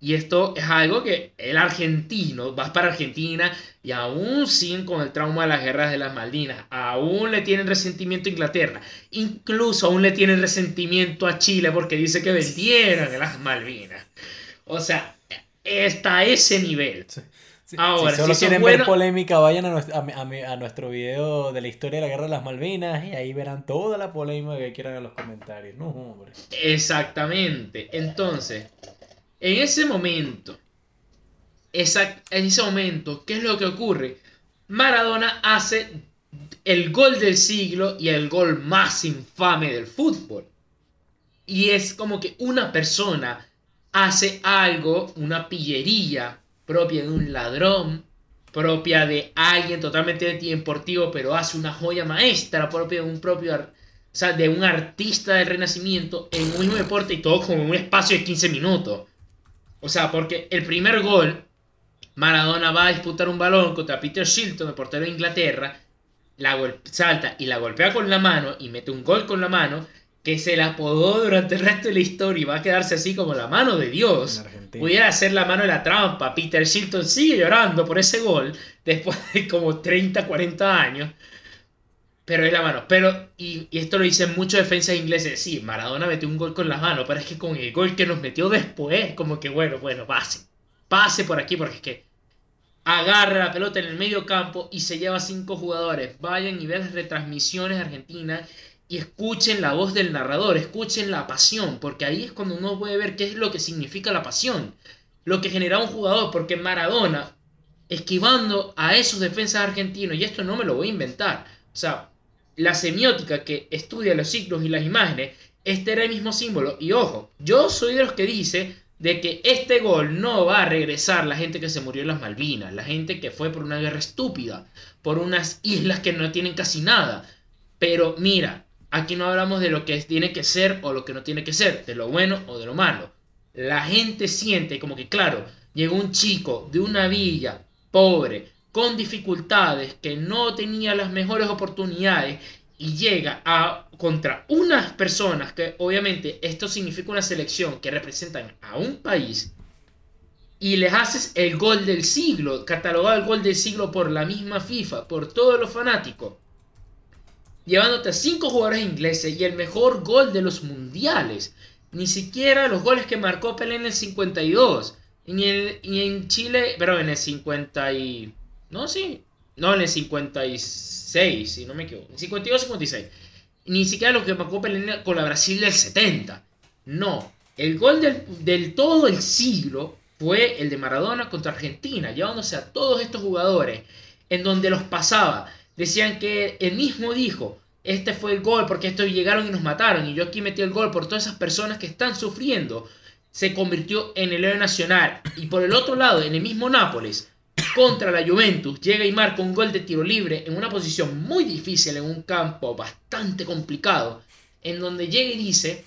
Y esto es algo que el argentino, vas para Argentina y aún siguen con el trauma de las guerras de las Malvinas. Aún le tienen resentimiento a Inglaterra. Incluso aún le tienen resentimiento a Chile porque dice que vendieron las Malvinas. O sea, está a ese nivel. Sí, Ahora, si solo si quieren ver polémica, vayan a nuestro, a, mi- a mi- a nuestro video de la historia de la guerra de las Malvinas y ahí verán toda la polémica que quieran en los comentarios. No, hombre. Exactamente. Entonces, en ese momento, exact- en ese momento, ¿qué es lo que ocurre? Maradona hace el gol del siglo y el gol más infame del fútbol. Y es como que una persona hace algo, una pillería, propia de un ladrón, propia de alguien totalmente deportivo, pero hace una joya maestra, propia de un propio, o sea, de un artista del renacimiento en un mismo deporte y todo como en un espacio de 15 minutos. O sea, porque el primer gol, Maradona va a disputar un balón contra Peter Shilton, el portero de Inglaterra, la salta y la golpea con la mano y mete un gol con la mano que se la apodó durante el resto de la historia y va a quedarse así como la mano de Dios. Pudiera ser la mano de la trampa. Peter Shilton sigue llorando por ese gol después de como 30, 40 años. Pero es la mano. Pero, y, esto lo dicen muchos defensas ingleses. Sí, Maradona metió un gol con la mano, pero es que con el gol que nos metió después, como que bueno, bueno, pase. Pase por aquí, porque es que agarra la pelota en el medio campo y se lleva cinco jugadores. Vayan y vean las retransmisiones de Argentina y escuchen la voz del narrador, escuchen la pasión, porque ahí es cuando uno puede ver qué es lo que significa la pasión, lo que genera un jugador, porque Maradona, esquivando a esos defensas argentinos, y esto no me lo voy a inventar, o sea, la semiótica que estudia los ciclos y las imágenes, este era el mismo símbolo, y ojo, yo soy de los que dice de que este gol no va a regresar la gente que se murió en las Malvinas, la gente que fue por una guerra estúpida, por unas islas que no tienen casi nada. Pero mira, Aquí no hablamos de lo que tiene que ser o lo que no tiene que ser, de lo bueno o de lo malo. La gente siente como que, claro, llegó un chico de una villa pobre, con dificultades, que no tenía las mejores oportunidades y llega a contra unas personas que obviamente esto significa una selección que representan a un país y les haces el gol del siglo, catalogado el gol del siglo por la misma FIFA, por todos los fanáticos llevándote a cinco jugadores ingleses y el mejor gol de los mundiales. Ni siquiera los goles que marcó Pelé en el 52. Y en, en Chile, pero en el 50 y... No, sí. No, en el 56, si no me equivoco. En 52, 56. Ni siquiera los que marcó Pelé con la Brasil del 70. No. El gol del, del todo el siglo fue el de Maradona contra Argentina, llevándose a todos estos jugadores, en donde los pasaba decían que él mismo dijo, este fue el gol porque estos llegaron y nos mataron y yo aquí metí el gol por todas esas personas que están sufriendo. Se convirtió en el héroe nacional. Y por el otro lado, en el mismo Nápoles, contra la Juventus, llega y marca un gol de tiro libre en una posición muy difícil, en un campo bastante complicado, en donde llega y dice,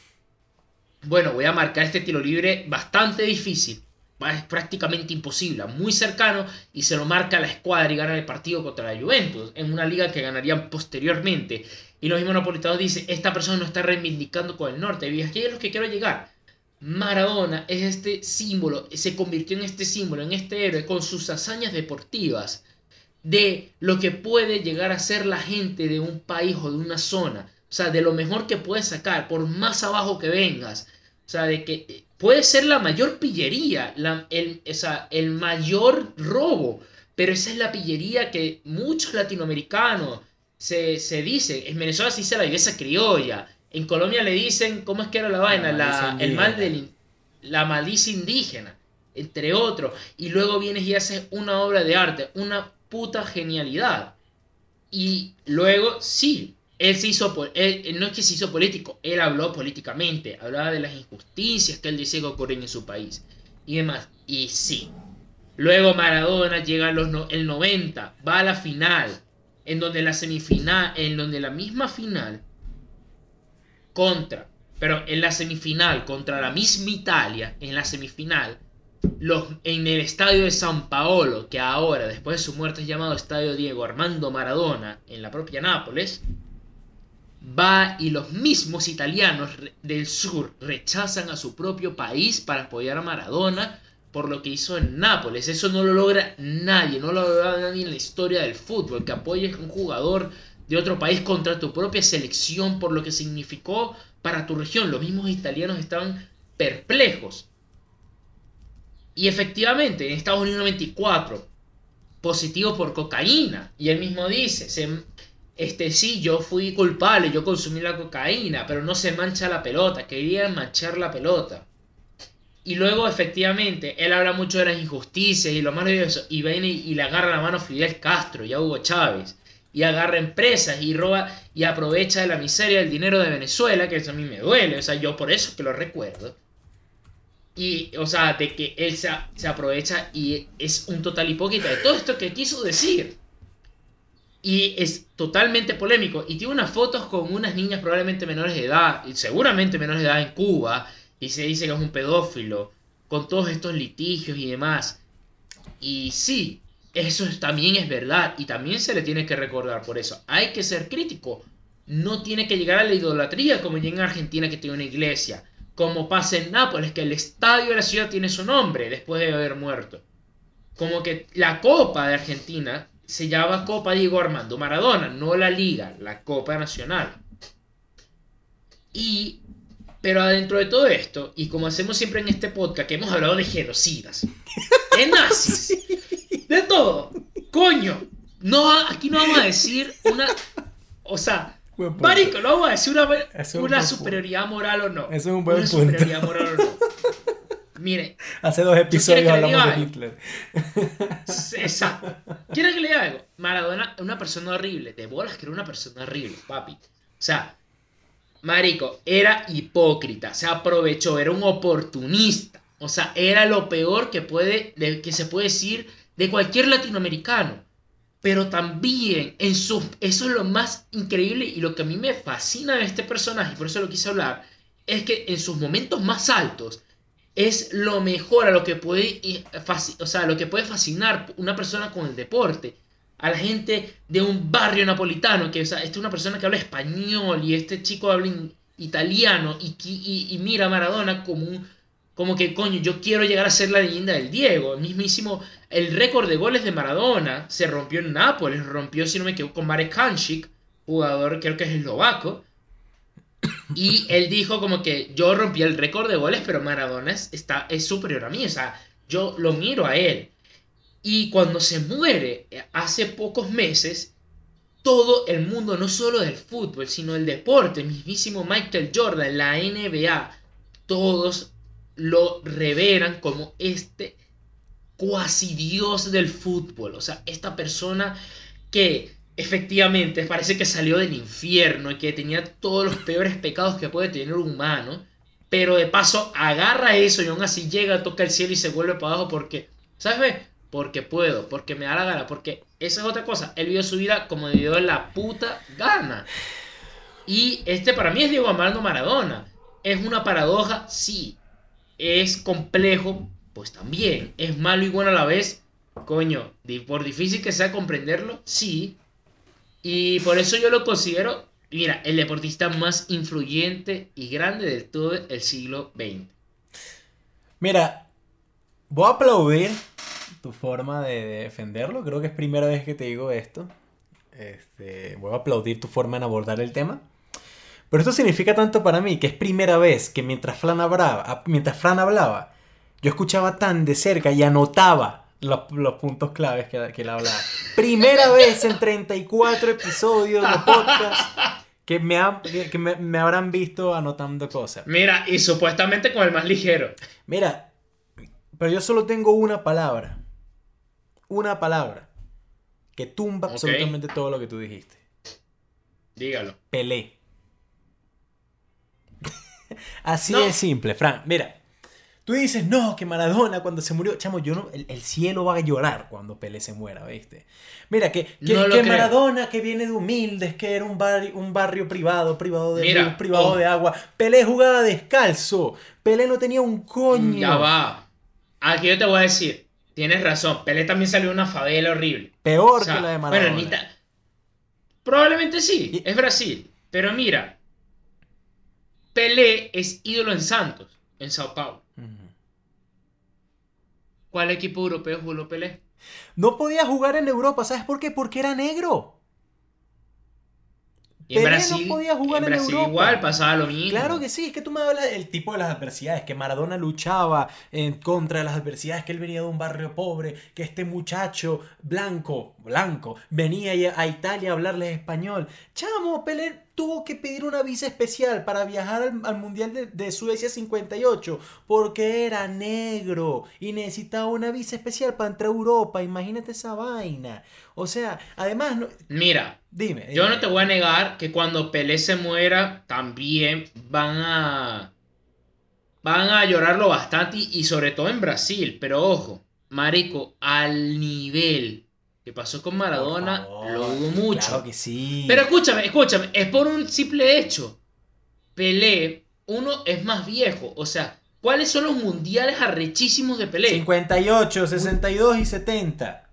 bueno, voy a marcar este tiro libre bastante difícil es prácticamente imposible, muy cercano y se lo marca la escuadra y gana el partido contra la Juventus en una liga que ganarían posteriormente. Y los mismos napolitanos dicen, esta persona no está reivindicando con el norte. Y aquí es lo que quiero llegar. Maradona es este símbolo, se convirtió en este símbolo, en este héroe con sus hazañas deportivas de lo que puede llegar a ser la gente de un país o de una zona. O sea, de lo mejor que puedes sacar, por más abajo que vengas. O sea, de que puede ser la mayor pillería, el, el mayor robo, pero esa es la pillería que muchos latinoamericanos se, se dicen. En Venezuela se dice la iglesia criolla. En Colombia le dicen, ¿cómo es que era la vaina? La, el mal de la malicia indígena, entre otros. Y luego vienes y haces una obra de arte, una puta genialidad. Y luego, sí, él se hizo, él, no es que se hizo político, él habló políticamente, hablaba de las injusticias que él decía que ocurren en su país y demás. Y sí. Luego Maradona llega a los el 90, va a la final, en donde la semifinal, en donde la misma final contra, pero en la semifinal contra la misma Italia, en la semifinal, en el estadio de San Paolo, que ahora, después de su muerte es llamado Estadio Diego Armando Maradona, en la propia Nápoles, va y los mismos italianos del sur rechazan a su propio país para apoyar a Maradona por lo que hizo en Nápoles. Eso no lo logra nadie, no lo logra nadie en la historia del fútbol, que apoyes a un jugador de otro país contra tu propia selección por lo que significó para tu región. Los mismos italianos estaban perplejos. Y efectivamente, en Estados Unidos 94, positivo por cocaína. Y él mismo dice, se, este sí, yo fui culpable, yo consumí la cocaína, pero no se mancha la pelota, quería manchar la pelota. Y luego, efectivamente, él habla mucho de las injusticias y lo eso, y viene y, le agarra la mano a Fidel Castro y a Hugo Chávez, y agarra empresas y roba y aprovecha de la miseria el dinero de Venezuela, que eso a mí me duele, o sea, yo por eso es que lo recuerdo. Y, o sea, de que él se, se aprovecha y es un total hipócrita de todo esto que quiso decir. Y es totalmente polémico. Y tiene unas fotos con unas niñas probablemente menores de edad, y seguramente menores de edad en Cuba, y se dice que es un pedófilo, con todos estos litigios y demás. Y sí, eso también es verdad, y también se le tiene que recordar por eso. Hay que ser crítico. No tiene que llegar a la idolatría como llega en Argentina que tiene una iglesia como pasa en Nápoles, que el estadio de la ciudad tiene su nombre después de haber muerto. Como que la Copa de Argentina se llama Copa Diego Armando Maradona, no la Liga, la Copa Nacional. Y, pero adentro de todo esto, y como hacemos siempre en este podcast, que hemos hablado de genocidas, de (laughs) nazis, de todo, coño, no, aquí no vamos a decir una, o sea, Marico, no vamos a decir una, superioridad moral o no. Eso es un buen una punto. superioridad moral o no. Mire. Hace dos episodios hablamos de Hitler. Exacto. ¿Quiere que le diga algo? Maradona es una persona horrible. De bolas que era una persona horrible, papi. O sea, Marico, era hipócrita. Se aprovechó, era un oportunista. O sea, era lo peor que, puede, que se puede decir de cualquier latinoamericano pero también en eso es lo más increíble y lo que a mí me fascina de este personaje, y por eso lo quise hablar, es que en sus momentos más altos es lo mejor a lo que puede, o sea, lo que puede fascinar una persona con el deporte. A la gente de un barrio napolitano, que o sea, esta es una persona que habla español y este chico habla italiano y, y, y mira a Maradona como como que, coño, yo quiero llegar a ser la leyenda del Diego. El mismísimo, el récord de goles de Maradona se rompió en Nápoles, rompió, si no me equivoco, con Marek Hansik, jugador creo que es eslovaco. Y él dijo como que yo rompí el récord de goles, pero Maradona es, está, es superior a mí. O sea, yo lo miro a él. Y cuando se muere, eh, hace pocos meses, todo el mundo, no solo del fútbol, sino del deporte, el mismísimo Michael Jordan, la NBA, todos lo reveran como este cuasi dios del fútbol. O sea, esta persona que efectivamente parece que salió del infierno y que tenía todos los peores pecados que puede tener un humano. Pero de paso agarra eso y aún así llega, toca el cielo y se vuelve para abajo porque, ¿sabes? Porque puedo, porque me da la gana, porque esa es otra cosa. Él vivió su vida como vivió la puta gana. Y este para mí es Diego Armando Maradona. Es una paradoja, sí es complejo, pues también. Es malo y bueno a la vez. Coño, por difícil que sea comprenderlo, sí. Y por eso yo lo considero, mira, el deportista más influyente y grande de todo el siglo XX. Mira, voy a aplaudir tu forma de defenderlo. Creo que es primera vez que te digo esto. Este, voy a aplaudir tu forma en abordar el tema. Pero esto significa tanto para mí que es primera vez que mientras Fran hablaba, mientras Fran hablaba yo escuchaba tan de cerca y anotaba los, puntos claves que, que él hablaba. Primera vez en 34 episodios de podcast que, me, que me, habrán visto anotando cosas. Mira, y supuestamente con el más ligero. Mira, pero yo solo tengo una palabra. Una palabra. Que tumba absolutamente todo lo que tú dijiste. Dígalo. Pelé. (laughs) Así de simple, Fran. Mira, tú dices, no, que Maradona cuando se murió, chamo, yo no, el, cielo va a llorar cuando Pelé se muera, ¿viste? Mira, que, que, Maradona, que viene de humildes, que era un, barrio, un barrio privado, privado de privado oh. de agua. Pelé jugaba descalzo. Pelé no tenía un coño. Ya va. Aquí yo te voy a decir, tienes razón, Pelé también salió de una favela horrible. Peor que la de Maradona. Bueno, Probablemente sí, es Brasil. Pero mira, Pelé es ídolo en Santos, en Sao Paulo. ¿Cuál equipo europeo jugó Pelé? No podía jugar en Europa, ¿sabes por qué? Porque era negro. Y en Brasil, no podía jugar en, Brasil igual pasaba lo mismo. Claro que sí, es que tú me hablas del tipo de las adversidades, que Maradona luchaba en contra de las adversidades, que él venía de un barrio pobre, que este muchacho blanco, blanco, venía a Italia a hablarles español. Chamo, Pelé tuvo que pedir una visa especial para viajar al, Mundial de, Suecia 58 porque era negro y necesitaba una visa especial para entrar a Europa. Imagínate esa vaina. O sea, además... Mira, dime, Yo no te voy a negar que cuando Pelé se muera también van a... van a llorarlo bastante y, y sobre todo en Brasil. Pero ojo, Marico, al nivel que pasó con Maradona, favor, lo dudo mucho. Claro que sí. Pero escúchame, escúchame, es por un simple hecho. Pelé, uno es más viejo. O sea, ¿cuáles son los mundiales arrechísimos de Pelé? 58, 62 y 70.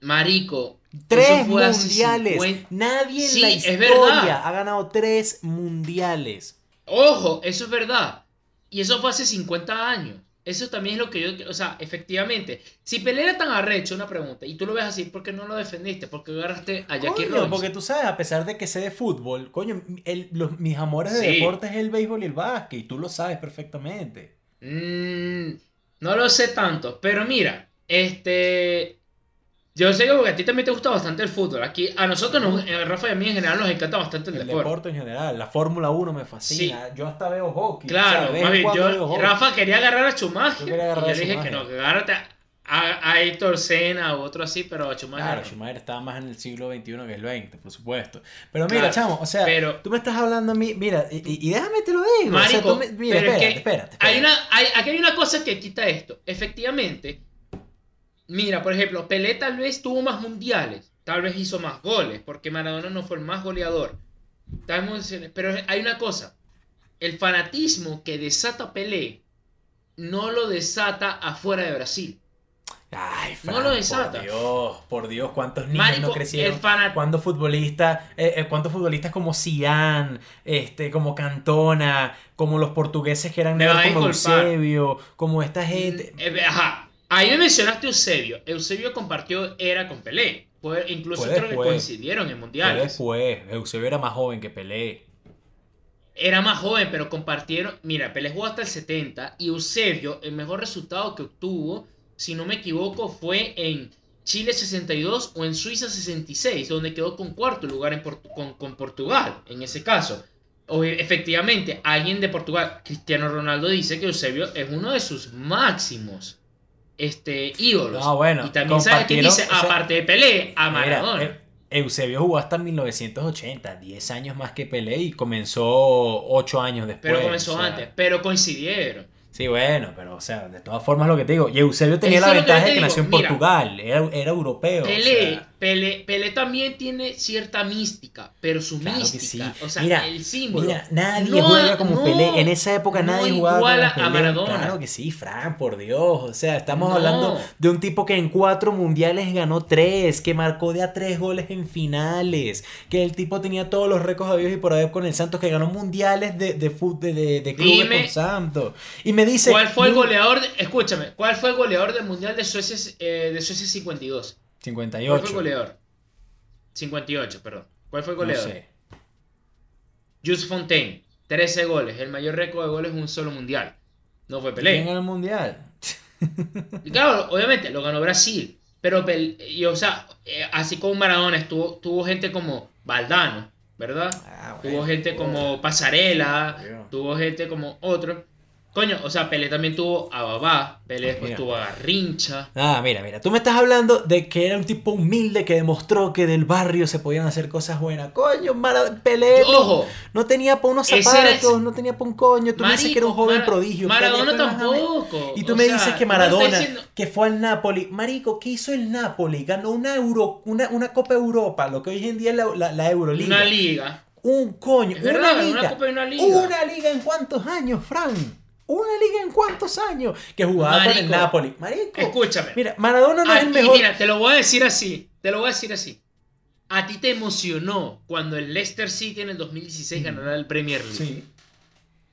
Marico. Tres mundiales. 50 Nadie en Sí, la historia ha ganado tres mundiales. Ojo, eso es verdad. Y eso fue hace 50 años. Eso también es lo que yo, o sea, efectivamente, si Pelé era tan arrecho, una pregunta, y tú lo ves así, ¿por qué no lo defendiste? ¿Por qué agarraste a Jackie Coño, Robinson? porque tú sabes, a pesar de que sé de fútbol, coño, el- los, mis amores de Sí. deporte es el béisbol y el básquet, y tú lo sabes perfectamente. Mm, no lo sé tanto, pero mira, este. Yo sé que porque a ti también te gusta bastante el fútbol. Aquí, a nosotros, nos, a Rafa y a mí en general, nos encanta bastante el, El deporte. deporte en general, la Fórmula 1 me fascina. Yo hasta veo hockey. o sea, Claro, más bien, veo hockey. Rafa quería agarrar a Schumacher. Yo quería agarrar y a le dije que no, que agárrate a, a, a Héctor Senna o otro así, pero a Schumacher. Claro, no. Schumacher estaba más en el siglo XXI que el XX, por supuesto. Pero mira, Claro, chamo, o sea, pero- tú me estás hablando a mí, mira, y, déjame te lo digo. o sea, Marico, tú me- mira, pero es espérate, que espérate, Hay espérate. una, hay, aquí hay una cosa que quita esto. Efectivamente, mira, por ejemplo, Pelé tal vez tuvo más mundiales, tal vez hizo más goles, porque Maradona no fue el más goleador. Pero hay una cosa, el fanatismo que desata Pelé no lo desata afuera de Brasil. Ay, No lo desata. Por Dios, por Dios, cuántos niños Marico, no crecieron. ¿Cuántos futbolistas, eh, eh, cuántos futbolistas como Cian, este, como Cantona, como los portugueses que eran negros como. Eusebio, como esta gente? Eh, Ajá. Ahí me mencionaste Eusebio. Eusebio compartió era con Pelé. Fue- incluso Fue creo que coincidieron en Fue mundiales. después, Eusebio era más joven que Pelé. Era más joven, pero compartieron. Mira, Pelé jugó hasta el 70 y Eusebio, el mejor resultado que obtuvo, si no me equivoco, fue en Chile 62 o en Suiza 66, donde quedó con cuarto lugar en Portu- con, con Portugal, en ese caso. O, efectivamente, alguien de Portugal, Cristiano Ronaldo, dice que Eusebio es uno de sus máximos este, ídolos. No, bueno, y también sabe que dice, o sea, aparte de Pelé, a Maradona. eh, Eusebio jugó hasta 1980, 10 años más que Pelé y comenzó 8 años después. pero comenzó o sea, antes, pero coincidieron. Sí, bueno, pero o sea, de todas formas lo que te digo, y Eusebio tenía Eso la ventaja de que digo, nació en mira. Portugal, era, era europeo. o Pelé, sea, Pelé, Pelé también tiene cierta mística, pero su Claro mística, sí. o sea, Mira, el símbolo. Mira, nadie no- juega como no- Pelé. En esa época no nadie jugaba iguala como a Pelé. Maradona. Claro que sí, Fran, por Dios. O sea, estamos No. hablando de un tipo que en cuatro mundiales ganó tres, que marcó de a tres goles en finales, que el tipo tenía todos los récords habidos y por haber con el Santos, que ganó mundiales de, de, de, de, de clubes Dime, con Santos. Y me dice... ¿Cuál fue el "No, goleador? escúchame, ¿cuál fue el goleador del Mundial de Suecia, eh, de Suecia 52? ¿Cuál fue 58. el goleador? 58, perdón. ¿Cuál fue el No goleador? sé. Jules Fontaine, 13 goles, el mayor récord de goles en un solo mundial. No fue Pelé. ¿Quién ganó el mundial? Y (laughs) claro, obviamente lo ganó Brasil. Pero, y, o sea, eh, así como Maradona estuvo, tuvo gente como Valdano, ¿verdad? Ah, Tuvo gente bueno. como Pasarela, tuvo gente como otro. Coño, o sea, Pelé también tuvo a Babá, Pelé después Mira. tuvo a Garrincha. Ah, mira, mira, tú me estás hablando de que era un tipo humilde que demostró que del barrio se podían hacer cosas buenas. Coño, Mara- Pelé Ojo, no tenía para unos zapatos, no tenía para un coño. Tú me dices que era un joven Mara- prodigio. Maradona tampoco. Y tú o me sea, dices que Maradona, diciendo- que fue al Napoli, Marico, ¿qué hizo el Napoli? Ganó una Euro, una, una Copa Europa, lo que hoy en día es la, la, la Euroliga. Una liga. Un coño, Es una verdad, liga. una Copa y una liga. Una liga en cuántos años, Fran. Una liga en cuántos años que jugaba con el Napoli. Marico. Escúchame. Mira, Maradona no es el mejor. Mira, te lo voy a decir así. Te lo voy a decir así. ¿A ti te emocionó cuando el Leicester City en el 2016 ganara el Premier League? Sí.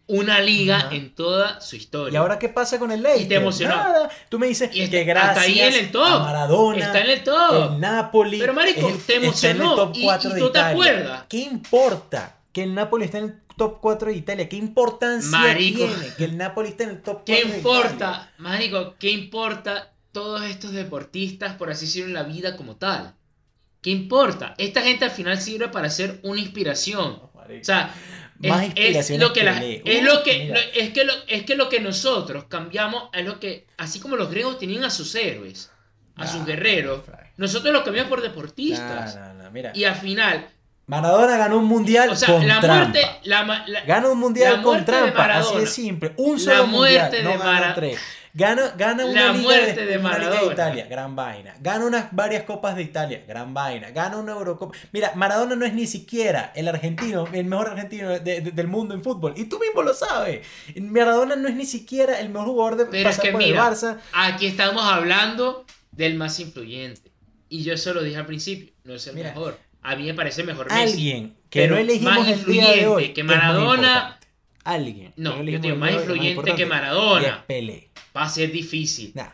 Una liga Ajá. en toda su historia. ¿Y ahora qué pasa con el Leicester? Y te emocionó. Nada. Tú me dices Y está- que gracias hasta ahí en el top. a Maradona, Está en el top. el Napoli Pero, marico, el- te está en el emocionó. top Y- 4 y de te acuerdas. ¿Qué importa que el Napoli esté en el top 4 de Italia? ¿Qué importancia Marico. tiene que el Napoli esté en el top 4 ¿Qué de importa, Italia? Marico? ¿Qué importa todos estos deportistas, por así decirlo, en la vida como tal? ¿Qué importa? Esta gente al final sirve para ser una inspiración. O sea, Más es, lo que la- es lo que lo- es que lo, es que lo que nosotros cambiamos es lo que así como los griegos tenían a sus héroes, a sus guerreros, nosotros lo cambiamos por deportistas. Mira. Y al final, Maradona ganó un mundial O sea, con la trampa. muerte. La, la- Gana un mundial con trampa, así de simple. Un La solo mundial, no gana tres. Gana, gana una La liga muerte de, de una liga de Maradona. Italia, gran vaina. Gana unas varias copas de Italia, gran vaina. Gana una Eurocopa. Mira, Maradona no es ni siquiera el argentino, el mejor argentino de- de- del mundo en fútbol. Y tú mismo lo sabes. Maradona no es ni siquiera el mejor jugador de Pero es que por mira, el Barça. aquí estamos hablando del más influyente. Y yo eso lo dije al principio, no es el Mira, mejor. A mí me parece mejor Messi. Alguien que Pero no elegimos más el día de influyente hoy que Maradona-. Alguien. No, yo digo, más influyente que Maradona. Pelé. Va a ser difícil. Nah,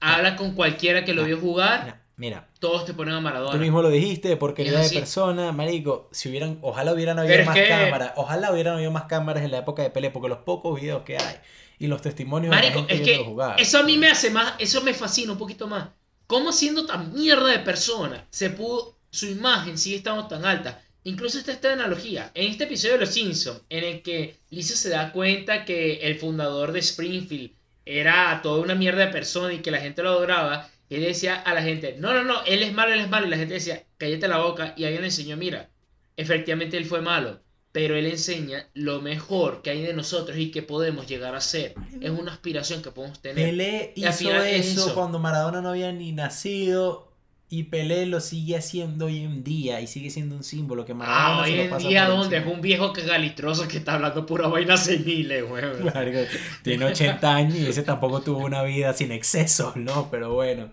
Habla con cualquiera que lo Nah. vio jugar, nah, mira, todos te ponen a Tú Maradona. mismo lo dijiste, porquería Es de persona, marico, si hubieran, ojalá hubieran habido Pero es más que- cámaras, ojalá hubieran habido más cámaras en la época de Pelé, porque los pocos videos que hay y los testimonios de la Marico, gente es que jugar. eso a mí me hace más, eso me fascina un poquito más. ¿Cómo siendo tan mierda de persona se pudo, su imagen sigue estando tan alta? Incluso está esta analogía. En este episodio de Los Simpsons, en el que Lisa se da cuenta que el fundador de Springfield era toda una mierda de persona y que la gente lo adoraba, él decía a la gente, no, no, no, él es malo, él es malo. Y la gente decía, cállate la boca. Y alguien le enseñó, mira, efectivamente él fue malo. Pero él enseña lo mejor que hay de nosotros y que podemos llegar a ser. Es una aspiración que podemos tener. Pelé hizo eso. cuando Maradona no había ni nacido y Pelé lo sigue haciendo hoy en día y sigue siendo un símbolo que Maradona Ah, hoy se lo en pasa día donde es un viejo que galitroso que está hablando pura vaina senile. Marico, (laughs) Tiene 80 años y ese tampoco tuvo una vida sin excesos, ¿no? Pero bueno.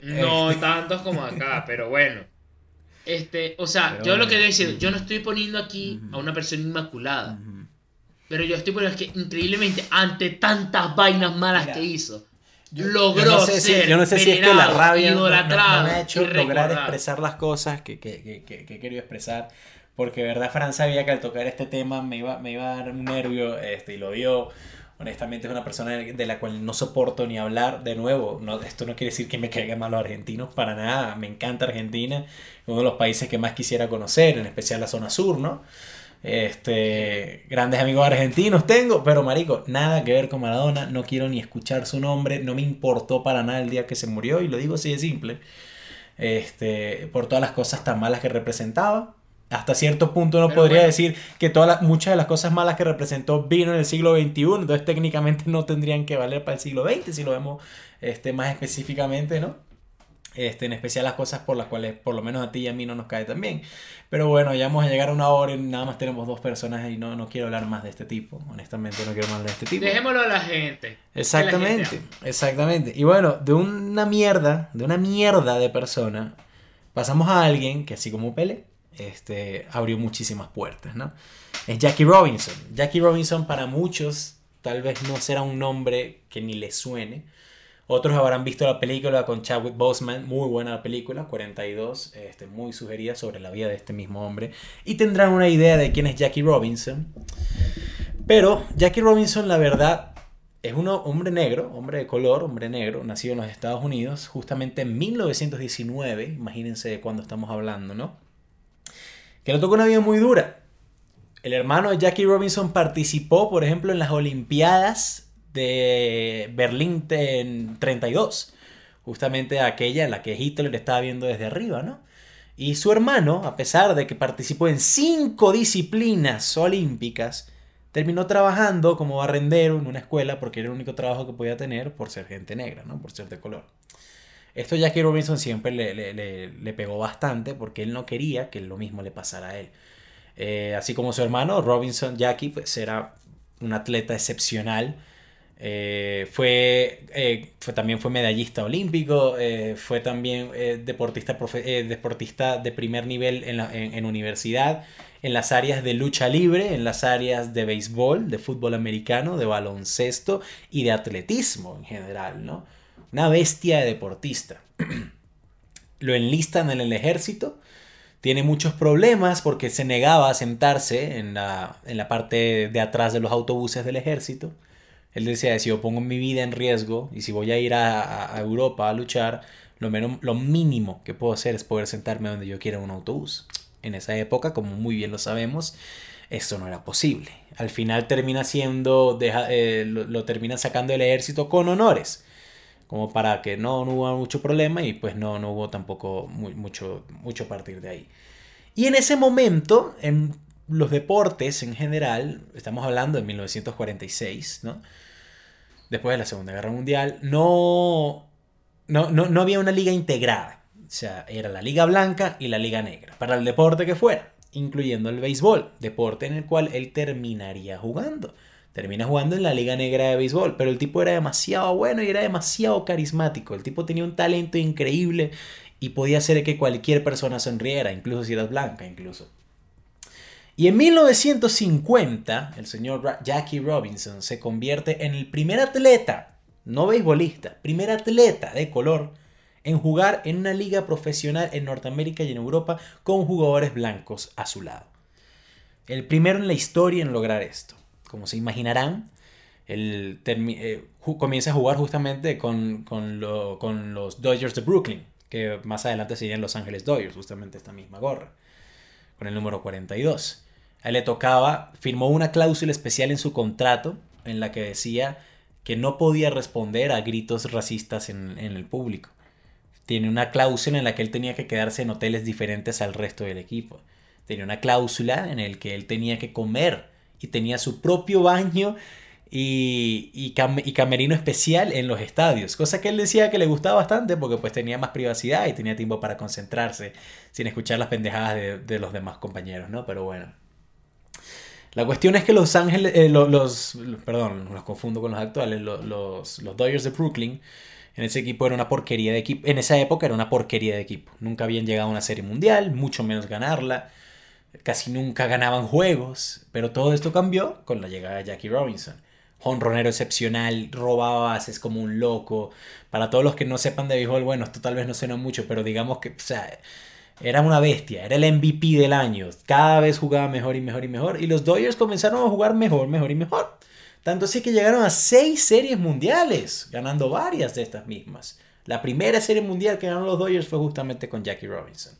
No Este. tantos como acá, (laughs) pero bueno. Este, o sea, Pero yo lo bueno. que estoy diciendo, yo no estoy poniendo aquí Ujú. a una persona inmaculada, Ujú. pero yo estoy poniendo es que increíblemente ante tantas vainas malas Mira, que hizo, Yo- logró yo no sé si, ser yo no sé si es que la rabia no- no, no me ha hecho lograr expresar las cosas que, que, que, que- que he querido expresar. Porque de verdad Fran sabía que al tocar este tema me iba, me iba a dar un nervio este, y lo dio. Honestamente es una persona de la cual no soporto ni hablar. De nuevo, no, esto no quiere decir que me caigan mal los argentinos, para nada. Me encanta Argentina, uno de los países que más quisiera conocer, en especial la zona sur, ¿no? Este, grandes amigos argentinos tengo, pero marico, nada que ver con Maradona, no quiero ni escuchar su nombre, no me importó para nada el día que se murió y lo digo así de simple. Este, por todas las cosas tan malas que representaba. Hasta cierto punto no Pero podría bueno. decir que todas las, muchas de las cosas malas que representó vino en el siglo XXI, entonces técnicamente no tendrían que valer para el siglo XX si lo vemos este, más específicamente, ¿no? Este, en especial las cosas por las cuales por lo menos a ti y a mí no nos cae tan bien. Pero bueno, ya vamos a llegar a una hora y nada más tenemos dos personas y no, no quiero hablar más de este tipo. Honestamente no quiero más de este tipo. Dejémoslo a la gente. Exactamente, Que la gente exactamente. Y bueno, de una mierda, de una mierda de persona, pasamos a alguien que así como Pele, este, abrió muchísimas puertas, ¿no? Es Jackie Robinson. Jackie Robinson para muchos tal vez no será un nombre que ni le suene. Otros habrán visto la película con Chadwick Boseman, muy buena la película, 42, este, muy sugerida sobre la vida de este mismo hombre. Y tendrán una idea de quién es Jackie Robinson. Pero Jackie Robinson, la verdad, es un hombre negro, hombre de color, hombre negro, nacido en los Estados Unidos, justamente en 1919, imagínense de cuándo estamos hablando, ¿no? Que le tocó una vida muy dura. El hermano de Jackie Robinson participó, por ejemplo, en las Olimpiadas de Berlín en 32, justamente aquella en la que Hitler estaba viendo desde arriba, ¿no? Y su hermano, a pesar de que participó en cinco disciplinas olímpicas, terminó trabajando como barrendero en una escuela porque era el único trabajo que podía tener por ser gente negra, ¿no? Por ser de color. Esto Jackie Robinson siempre le, le- le- pegó bastante porque él no quería que lo mismo le pasara a él. Eh, así como su hermano, Robinson Jackie, pues era un atleta excepcional. Eh, fue, eh, fue- también fue medallista olímpico, eh, fue también deportista, deportista de primer nivel en, la- en universidad, en las áreas de lucha libre, en las áreas de béisbol, de fútbol americano, de baloncesto y de atletismo en general, ¿no? Una bestia de deportista. (clears throat) Lo enlistan en el ejército, tiene muchos problemas porque se negaba a sentarse en la, en la parte de atrás de los autobuses del ejército. Él decía, si yo pongo mi vida en riesgo y si voy a ir a, Europa a luchar, lo, menos, lo mínimo que puedo hacer es poder sentarme donde yo quiera en un autobús. En esa época, como muy bien lo sabemos, esto no era posible. Al final termina siendo, deja- eh, lo, termina sacando del ejército con honores, como para que no, no hubo mucho problema y pues no, no hubo tampoco mu- mucho, mucho a partir de ahí. Y en ese momento, en los deportes en general, estamos hablando de 1946, ¿no? Después de la Segunda Guerra Mundial, no, no, no, no había una liga integrada. O sea, era la liga blanca y la liga negra, para el deporte que fuera, incluyendo el béisbol, deporte en el cual él terminaría jugando. Termina jugando en la Liga Negra de Béisbol, pero el tipo era demasiado bueno y era demasiado carismático. El tipo tenía un talento increíble y podía hacer que cualquier persona sonriera, incluso si eras blanca, incluso. Y en 1950, el señor Jackie Robinson se convierte en el primer atleta, no beisbolista, primer atleta de color en jugar en una liga profesional en Norteamérica y en Europa con jugadores blancos a su lado. El primero en la historia en lograr esto. Como se imaginarán, él eh, comienza a jugar justamente con, con, los Dodgers de Brooklyn, que más adelante serían Los Ángeles Dodgers, justamente esta misma gorra, con el número 42. A él le tocaba, firmó una cláusula especial en su contrato en la que decía que no podía responder a gritos racistas en, el público. Tiene una cláusula en la que él tenía que quedarse en hoteles diferentes al resto del equipo. Tenía una cláusula en la que él tenía que comer y tenía su propio baño y, y, camerino especial en los estadios, cosa que él decía que le gustaba bastante porque pues tenía más privacidad y tenía tiempo para concentrarse sin escuchar las pendejadas de, los demás compañeros, ¿no? Pero bueno. La cuestión es que Los Ángeles, eh, los, perdón, los confundo con los actuales, los, los, los Dodgers de Brooklyn, en ese equipo era una porquería de equipo, en esa época era una porquería de equipo. Nunca habían llegado a una serie mundial, mucho menos ganarla casi nunca ganaban juegos, pero todo esto cambió con la llegada de Jackie Robinson. Honronero excepcional, robaba bases como un loco. Para todos los que no sepan de béisbol, bueno, esto tal vez no suena mucho, pero digamos que, o sea, era una bestia, era el MVP del año. Cada vez jugaba mejor y mejor y mejor. Y los Dodgers comenzaron a jugar mejor, mejor y mejor. Tanto así que llegaron a seis series mundiales, ganando varias de estas mismas. La primera serie mundial que ganaron los Dodgers fue justamente con Jackie Robinson.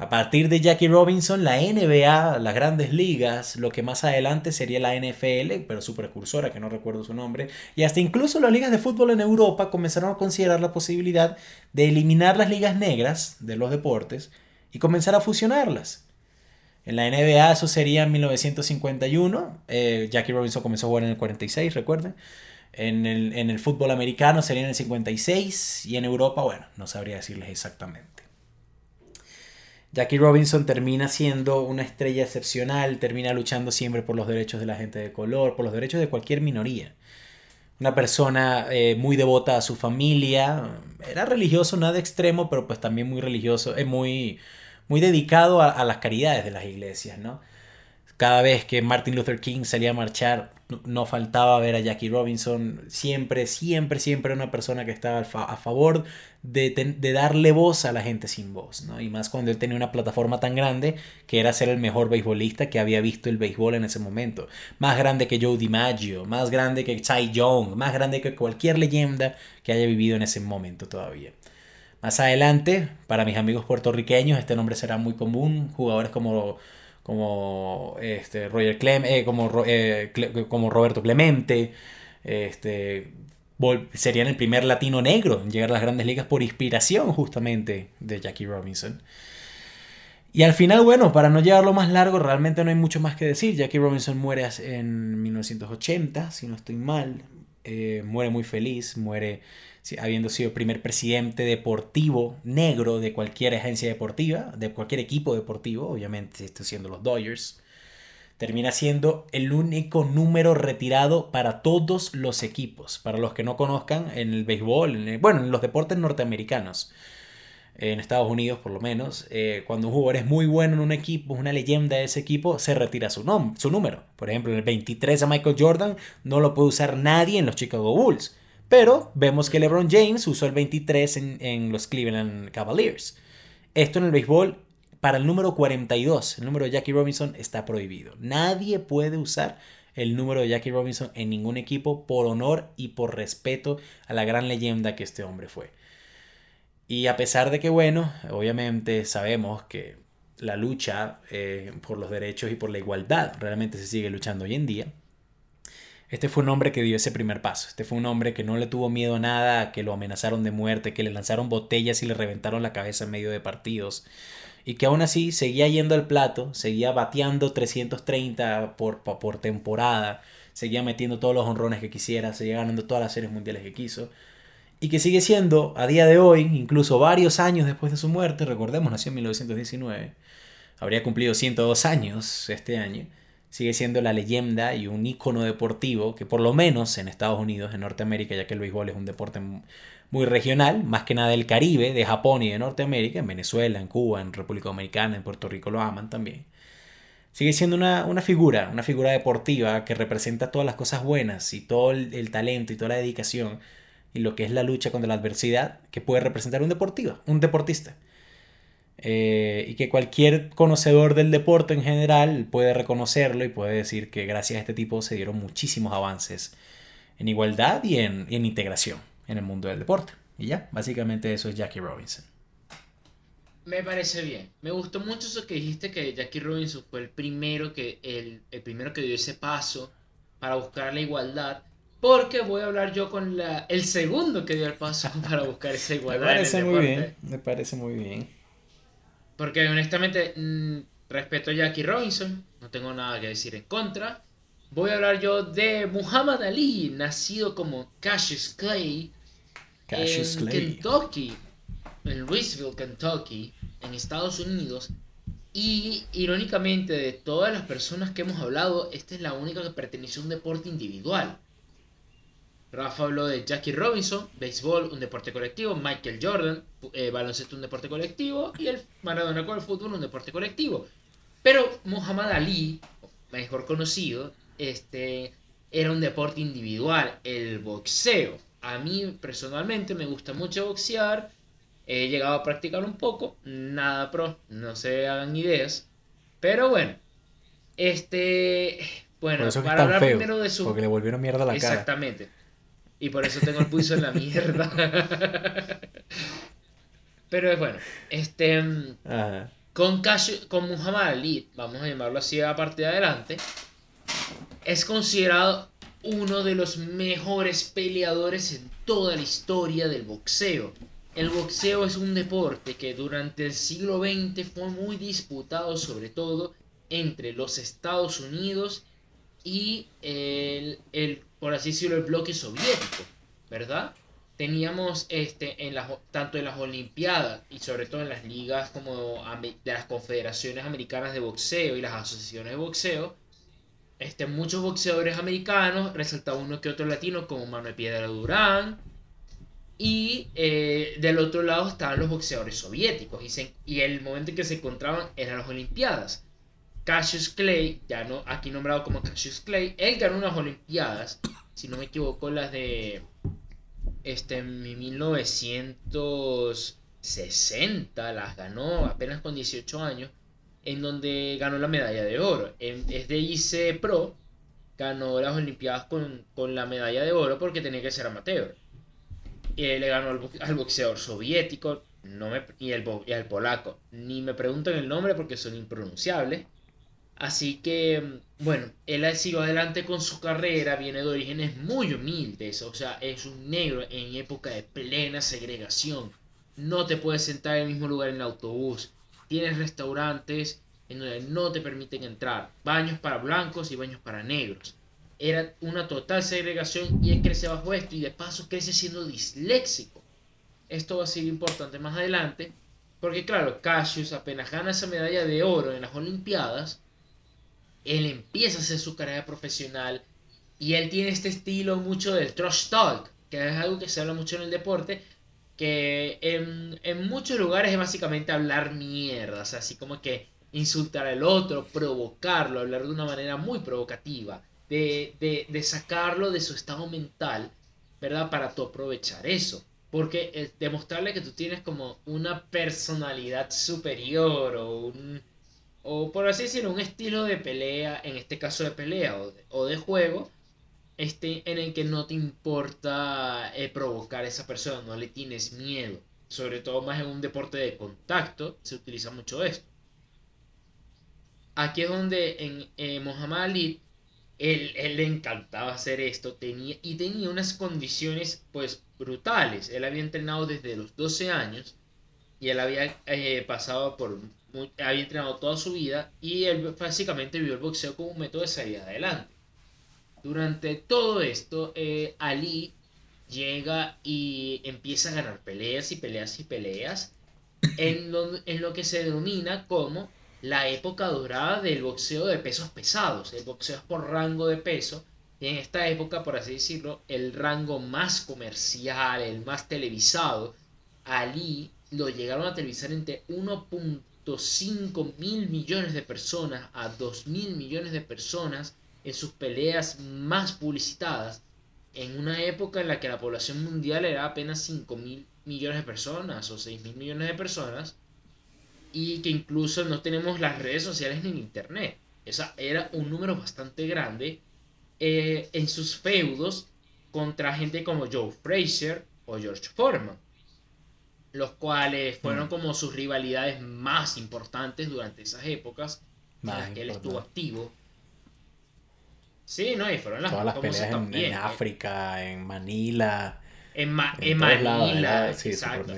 A partir de Jackie Robinson, la NBA, las grandes ligas, lo que más adelante sería la NFL, pero su precursora, que no recuerdo su nombre, y hasta incluso las ligas de fútbol en Europa comenzaron a considerar la posibilidad de eliminar las ligas negras de los deportes y comenzar a fusionarlas. En la NBA eso sería en 1951, eh, Jackie Robinson comenzó a jugar en el 46, recuerden. En el, en el fútbol americano sería en el 56 y en Europa, bueno, no sabría decirles exactamente. Jackie Robinson termina siendo una estrella excepcional, termina luchando siempre por los derechos de la gente de color, por los derechos de cualquier minoría. Una persona eh, muy devota a su familia, era religioso, nada extremo, pero pues también muy religioso, es muy, muy dedicado a, a, las caridades de las iglesias, ¿no? Cada vez que Martin Luther King salía a marchar, no faltaba ver a Jackie Robinson, siempre, siempre, siempre una persona que estaba a favor de, darle voz a la gente sin voz, ¿no? Y más cuando él tenía una plataforma tan grande que era ser el mejor beisbolista que había visto el béisbol en ese momento. Más grande que Joe DiMaggio, más grande que Ty Young, más grande que cualquier leyenda que haya vivido en ese momento todavía. Más adelante, para mis amigos puertorriqueños, este nombre será muy común. Jugadores como como este, Roger Clem, eh, como, eh, como Roberto Clemente, este, serían el primer latino negro en llegar a las grandes ligas por inspiración justamente de Jackie Robinson. Y al final, bueno, para no llevarlo más largo, realmente no hay mucho más que decir. Jackie Robinson muere en 1980, si no estoy mal. Eh, muere muy feliz, muere habiendo sido primer presidente deportivo negro de cualquier agencia deportiva, de cualquier equipo deportivo, obviamente estoy siendo los Dodgers, termina siendo el único número retirado para todos los equipos. Para los que no conozcan, en el béisbol, bueno, en los deportes norteamericanos, en Estados Unidos por lo menos, eh, cuando un jugador es muy bueno en un equipo, es una leyenda de ese equipo, se retira su, su número. Por ejemplo, en el 23 a Michael Jordan no lo puede usar nadie en los Chicago Bulls. Pero vemos que LeBron James usó el 23 en, los Cleveland Cavaliers. Esto en el béisbol, para el número 42, el número de Jackie Robinson está prohibido. Nadie puede usar el número de Jackie Robinson en ningún equipo por honor y por respeto a la gran leyenda que este hombre fue. Y a pesar de que, bueno, obviamente sabemos que la lucha eh, por los derechos y por la igualdad realmente se sigue luchando hoy en día, este fue un hombre que dio ese primer paso. Este fue un hombre que no le tuvo miedo a nada, que lo amenazaron de muerte, que le lanzaron botellas y le reventaron la cabeza en medio de partidos. y que aún así seguía yendo al plato, seguía bateando 330 por, por temporada, seguía metiendo todos los honrones que quisiera, seguía ganando todas las series mundiales que quiso, y que sigue siendo a día de hoy, incluso varios años después de su muerte, recordemos, nació en 1919, habría cumplido 102 años este año, sigue siendo la leyenda y un ícono deportivo que por lo menos en Estados Unidos, en Norteamérica, ya que el béisbol es un deporte muy regional, más que nada del Caribe, de Japón y de Norteamérica, en Venezuela, en Cuba, en República Dominicana, en Puerto Rico lo aman también. Sigue siendo una, figura, una figura deportiva que representa todas las cosas buenas y todo el, talento y toda la dedicación y lo que es la lucha contra la adversidad que puede representar un deportivo, un deportista. Eh, y que cualquier conocedor del deporte en general puede reconocerlo y puede decir que gracias a este tipo se dieron muchísimos avances en igualdad y en integración en el mundo del deporte. Y ya, básicamente eso es Jackie Robinson. Me parece bien. Me gustó mucho eso que dijiste que Jackie Robinson fue el primero que, el, primero que dio ese paso para buscar la igualdad. Porque voy a hablar yo con la, el segundo que dio el paso (laughs) para buscar esa igualdad. me parece muy bien. Me parece muy bien. Porque honestamente mm, respeto a Jackie Robinson. No tengo nada que decir en contra. Voy a hablar yo de Muhammad Ali, nacido como Cassius Clay en Kentucky, en Louisville, Kentucky, en Estados Unidos. Y irónicamente, de todas las personas que hemos hablado, esta es la única que pertenece a un deporte individual. Rafa habló de Jackie Robinson, béisbol, un deporte colectivo, Michael Jordan, eh, baloncesto, un deporte colectivo, y el Maradona con el fútbol, un deporte colectivo. Pero Muhammad Ali, mejor conocido, este, era un deporte individual, el boxeo a mí personalmente me gusta mucho boxear. He llegado a practicar un poco. Nada pro, no se hagan ideas. Pero bueno. Este. Bueno, para hablar primero de su. Porque le volvieron mierda a la cara. Exactamente. Y por eso tengo el pulso en la mierda. (laughs) Pero bueno, este. Con, con Muhammad Ali, vamos a llamarlo así a partir de adelante, es considerado uno de los mejores peleadores en toda la historia del boxeo. El boxeo es un deporte que durante el siglo XX fue muy disputado sobre todo entre los Estados Unidos y el, por así decirlo, el bloque soviético, ¿verdad? Teníamos este, en las, tanto en las Olimpiadas y sobre todo en las ligas como de las confederaciones americanas de boxeo y las asociaciones de boxeo, este, muchos boxeadores americanos, resalta uno que otro latino como Manuel Piedra Durán. Y eh, del otro lado estaban los boxeadores soviéticos. Y, y, el momento en que se encontraban eran las Olimpiadas. Cassius Clay, ya no, aquí nombrado como Cassius Clay, él ganó unas Olimpiadas, si no me equivoco, las de este, 1960, las ganó apenas con 18 años en donde ganó la medalla de oro. es de IC Pro, ganó las Olimpiadas con, la medalla de oro porque tenía que ser amateur. Y le ganó al, boxeador soviético no me, y, el, y al polaco. Ni me preguntan el nombre porque son impronunciables. Así que, bueno, él ha sido adelante con su carrera, viene de orígenes muy humildes, o sea, es un negro en época de plena segregación. No te puedes sentar en el mismo lugar en el autobús, tienes restaurantes en donde no te permiten entrar, baños para blancos y baños para negros. Era una total segregación y él crece bajo esto y de paso crece siendo disléxico. Esto va a ser importante más adelante porque claro, Cassius apenas gana esa medalla de oro en las Olimpiadas, él empieza a hacer su carrera profesional y él tiene este estilo mucho del trash talk, que es algo que se habla mucho en el deporte, que en, muchos lugares es básicamente hablar mierdas, así como que insultar al otro, provocarlo, hablar de una manera muy provocativa, de, de, sacarlo de su estado mental, ¿verdad? Para tú aprovechar eso. Porque demostrarle que tú tienes como una personalidad superior o un, o por así decirlo, un estilo de pelea, en este caso de pelea o de juego, este, en el que no te importa eh, provocar a esa persona, no le tienes miedo. Sobre todo más en un deporte de contacto se utiliza mucho esto. Aquí es donde en eh, Muhammad Ali, él, le encantaba hacer esto tenía, y tenía unas condiciones pues brutales. Él había entrenado desde los 12 años y él había eh, pasado por, había entrenado toda su vida y él básicamente vio el boxeo como un método de salir adelante. Durante todo esto, eh, Ali llega y empieza a ganar peleas y peleas y peleas en lo, en lo que se denomina como la época dorada del boxeo de pesos pesados. El boxeo es por rango de peso. Y en esta época, por así decirlo, el rango más comercial, el más televisado, Ali lo llegaron a televisar entre 1.5 mil millones de personas a 2 mil millones de personas en sus peleas más publicitadas en una época en la que la población mundial era apenas 5 mil millones de personas o 6 mil millones de personas y que incluso no tenemos las redes sociales ni internet. Esa era un número bastante grande eh, en sus feudos contra gente como Joe Frazier o George Foreman, los cuales fueron mm. como sus rivalidades más importantes durante esas épocas en las que él estuvo activo. Sí, no, y fueron las Todas las peleas en, en, África, en Manila. En, Manila, sí, exacto.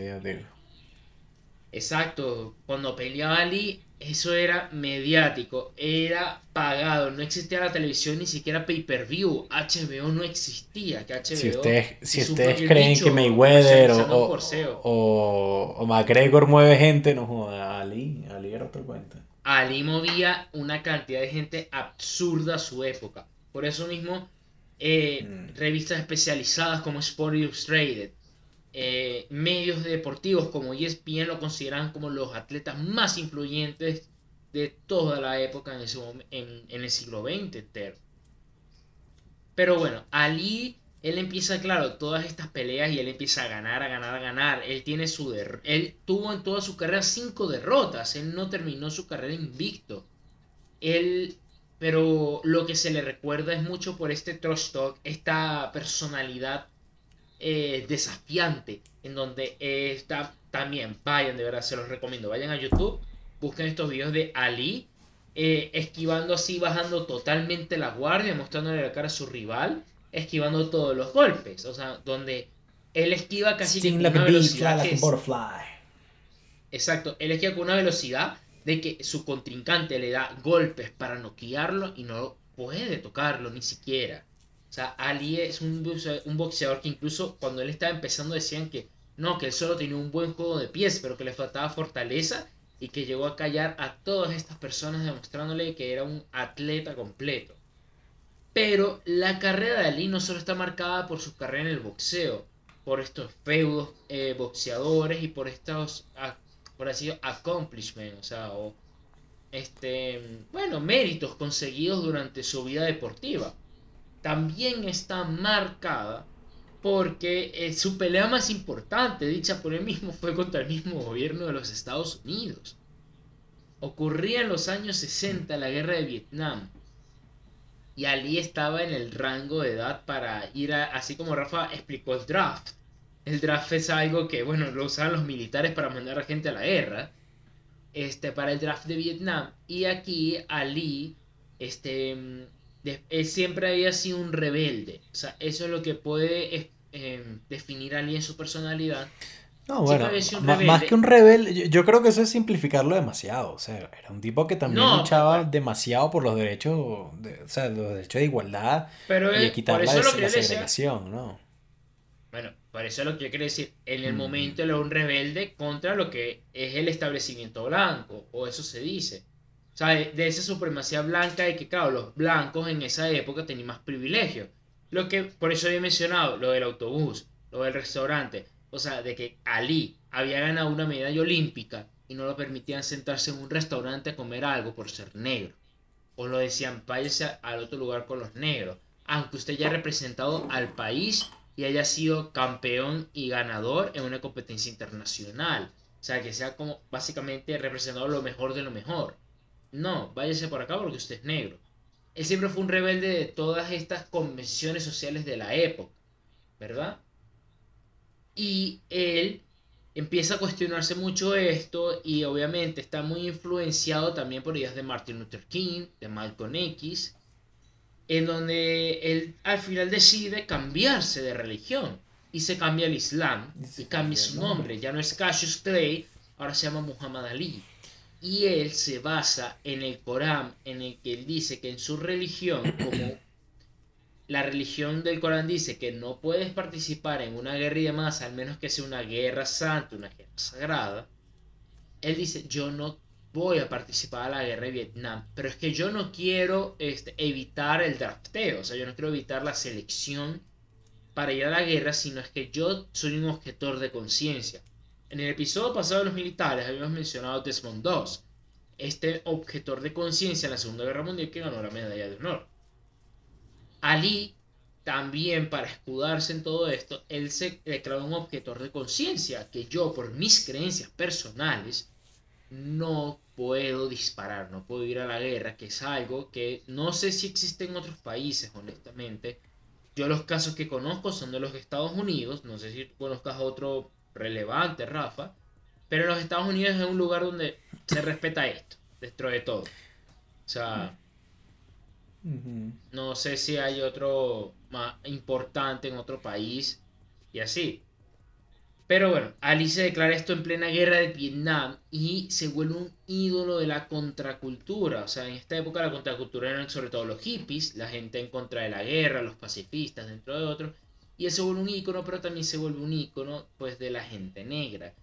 Exacto, cuando peleaba Ali, eso era mediático, era pagado, no existía la televisión ni siquiera pay-per-view, HBO no existía, que HBO... Si ustedes, si ustedes creen que Mayweather o, o, o, McGregor mueve gente, no joda, Ali, Ali era otro cuento. Ali movía una cantidad de gente absurda a su época. Por eso mismo, eh, mm. revistas especializadas como Sport Illustrated, eh, medios deportivos como ESPN lo consideran como los atletas más influyentes de toda la época en, ese en, el siglo XX Pero bueno, Ali, él empieza, claro, todas estas peleas y él empieza a ganar, a ganar, a ganar. Él tiene su él tuvo en toda su carrera cinco derrotas. Él no terminó su carrera invicto. Él pero lo que se le recuerda es mucho por este trash esta personalidad eh, desafiante, en donde eh, está también, vayan, de verdad, se los recomiendo, vayan a YouTube, busquen estos videos de Ali, eh, esquivando así, bajando totalmente la guardia, mostrándole la cara a su rival, esquivando todos los golpes, o sea, donde él esquiva casi una velocidad Exacto, él esquiva con una velocidad de que su contrincante le da golpes para noquearlo y no puede tocarlo ni siquiera. O sea, Ali es un boxeador, que incluso cuando él estaba empezando decían que no, que él solo tenía un buen juego de pies, pero que le faltaba fortaleza y que llegó a callar a todas estas personas demostrándole que era un atleta completo. Pero la carrera de Ali no solo está marcada por su carrera en el boxeo, por estos feudos eh, boxeadores y por estos por así accomplishment, o sea, o este, bueno, méritos conseguidos durante su vida deportiva. También está marcada porque eh, su pelea más importante, dicha por él mismo, fue contra el mismo gobierno de los Estados Unidos. Ocurría en los años 60 la guerra de Vietnam. Y Ali estaba en el rango de edad para ir a, así como Rafa explicó el draft. El draft es algo que, bueno, lo usaban los militares para mandar a gente a la guerra. Este, para el draft de Vietnam. Y aquí Ali, este, él siempre había sido un rebelde. O sea, eso es lo que puede em, definir a Ali en su personalidad. No, bueno, más que un rebelde, yo, creo que eso es simplificarlo demasiado. O sea, era un tipo que también luchaba demasiado por los derechos, de, o sea, los derechos de igualdad pero y quitar la, la segregación, ¿no? Bueno, por eso es lo que yo quiero decir. En el mm. momento era un rebelde contra lo que es el establecimiento blanco, o eso se dice. Sea, de, esa supremacía blanca y que, claro, los blancos en esa época tenían más privilegios. Lo que, por eso había mencionado, lo del autobús, lo del restaurante. O sea, de que Ali había ganado una medalla olímpica y no lo permitían sentarse en un restaurante a comer algo por ser negro. O lo decían, váyase al otro lugar con los negros. Aunque usted ya ha representado al país y haya sido campeón y ganador en una competencia internacional. O sea, que sea como básicamente representado lo mejor de lo mejor. No, váyase por acá porque usted es negro. Él siempre fue un rebelde de todas estas convenciones sociales de la época, ¿verdad? Y él empieza a cuestionarse mucho esto y obviamente está muy influenciado también por ideas de Martin Luther King, de Malcolm X, en donde él al final decide cambiarse de religión y se cambia al Islam y cambia su nombre. Ya no es Cassius Clay, ahora se llama Muhammad Ali. Y él se basa en el Corán, en el que él dice que en su religión, como (clears throat) la religión del Corán dice que no puedes participar en una guerra de masa, al menos que sea una guerra santa, una guerra sagrada, él dice, yo no voy a participar a la guerra de Vietnam, pero es que yo no quiero este, evitar el drafteo, o sea, yo no quiero evitar la selección para ir a la guerra, sino es que yo soy un objetor de conciencia. En el episodio pasado de los militares habíamos mencionado Desmond II, este objetor de conciencia en la Segunda Guerra Mundial que ganó la medalla de honor. Ali, también para escudarse en todo esto, él se declaró un objetor de conciencia, que yo por mis creencias personales no puedo disparar, no puedo ir a la guerra, que es algo que no sé si existe en otros países, honestamente. Yo los casos que conozco son de los Estados Unidos, no sé si conozcas otro relevante, Rafa, pero los Estados Unidos es un lugar donde se respeta esto, dentro de todo. O sea, no sé si hay otro más importante en otro país y así. Pero bueno, Ali se declara esto en plena guerra de Vietnam y se vuelve un ídolo de la contracultura. O sea, en esta época la contracultura eran sobre todo los hippies, la gente en contra de la guerra, los pacifistas, dentro de otros. Y él se vuelve un ícono, pero también se vuelve un ícono pues, de la gente negra.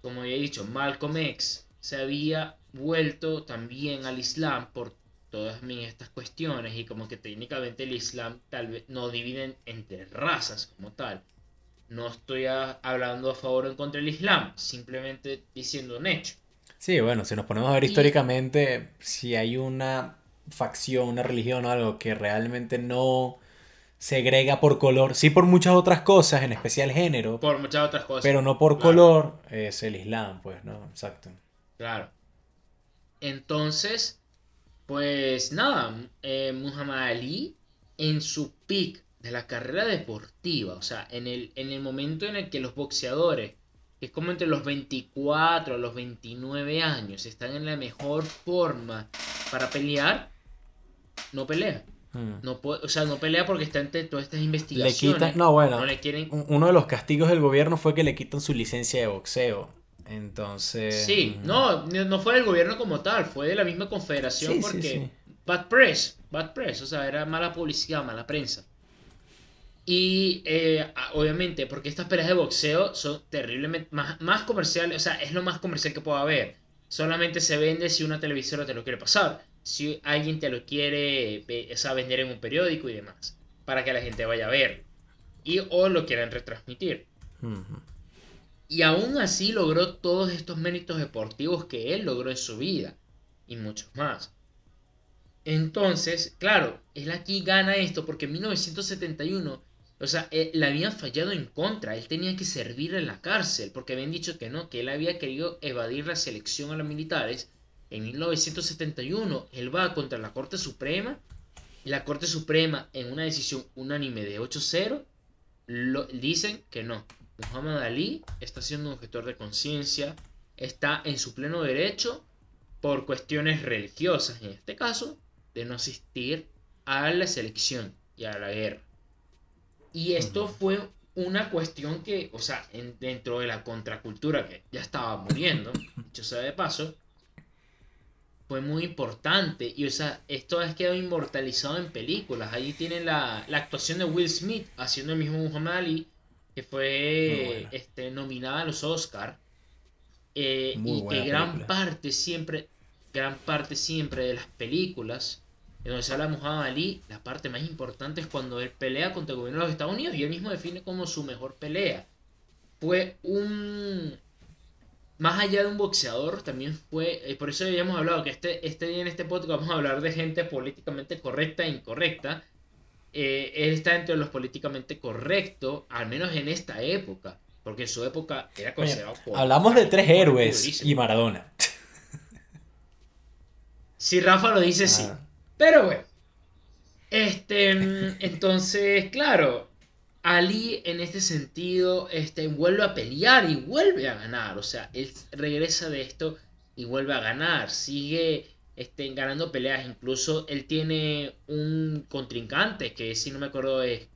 Como he dicho, Malcolm X se había vuelto también al Islam por todas estas cuestiones y como que técnicamente el Islam tal vez no dividen entre razas como tal. No estoy hablando a favor o en contra del Islam, simplemente diciendo un hecho. Sí, bueno, si nos ponemos a ver históricamente, si hay una facción, una religión o algo que realmente no segrega por color, sí por muchas otras cosas, en especial género. Por muchas otras cosas. Pero no por color, es el Islam, pues, ¿no? Exacto. Claro. Entonces, pues nada, eh, Muhammad Ali en su peak de la carrera deportiva, o sea, en el, en el momento en el que los boxeadores, que es como entre los 24 a los 29 años, están en la mejor forma para pelear, no pelea. Mm. No o sea, no pelea porque está entre todas estas investigaciones. no, bueno, uno de los castigos del gobierno fue que le quitan su licencia de boxeo. Entonces. Sí, mm. no, no fue del gobierno como tal, fue de la misma confederación porque. Bad press, bad press, o sea, era mala publicidad, mala prensa. Y eh, obviamente, porque estas peleas de boxeo son terriblemente más, más comerciales, o sea, es lo más comercial que pueda haber. Solamente se vende si una televisora te lo quiere pasar si alguien te lo quiere o vender en un periódico y demás, para que la gente vaya a ver. Y o lo quieran retransmitir. Y aún así logró todos estos méritos deportivos que él logró en su vida. Y muchos más. Entonces, claro, él aquí gana esto porque en 1971, o sea, le habían fallado en contra. Él tenía que servir en la cárcel porque habían dicho que no, que él había querido evadir la selección a los militares en 1971, él va contra la Corte Suprema y la Corte Suprema, en una decisión unánime de 8-0, dicen que no. Muhammad Ali está siendo un objetor de conciencia, está en su pleno derecho por cuestiones religiosas, en este caso, de no asistir a la selección y a la guerra. Y esto fue una cuestión que, o sea, dentro de la contracultura que ya estaba muriendo, dicho sea de paso, fue muy importante. Y o sea, esto ha quedado inmortalizado en películas. Ahí tienen la, actuación de Will Smith haciendo el mismo Muhammad Ali, que fue este, nominada a los Oscars. Eh, y que gran parte siempre, gran parte siempre de las películas en donde se habla Muhammad Ali, la parte más importante es cuando él pelea contra el gobierno de los Estados Unidos y él mismo define como su mejor pelea. Fue un, más allá de un boxeador, también fue, y eh, por eso habíamos hablado que este, este día en este podcast vamos a hablar de gente políticamente correcta e incorrecta. Eh, él está entre los políticamente correctos, al menos en esta época, porque en su época era considerado... hablamos de tres héroes y Maradona. Si Rafa lo dice, sí. Ah. Pero bueno. Este, mm, entonces, claro, Ali en este sentido este, vuelve a pelear y vuelve a ganar. O sea, él regresa de esto y vuelve a ganar. Sigue este, ganando peleas. Incluso él tiene un contrincante que si no me acuerdo es,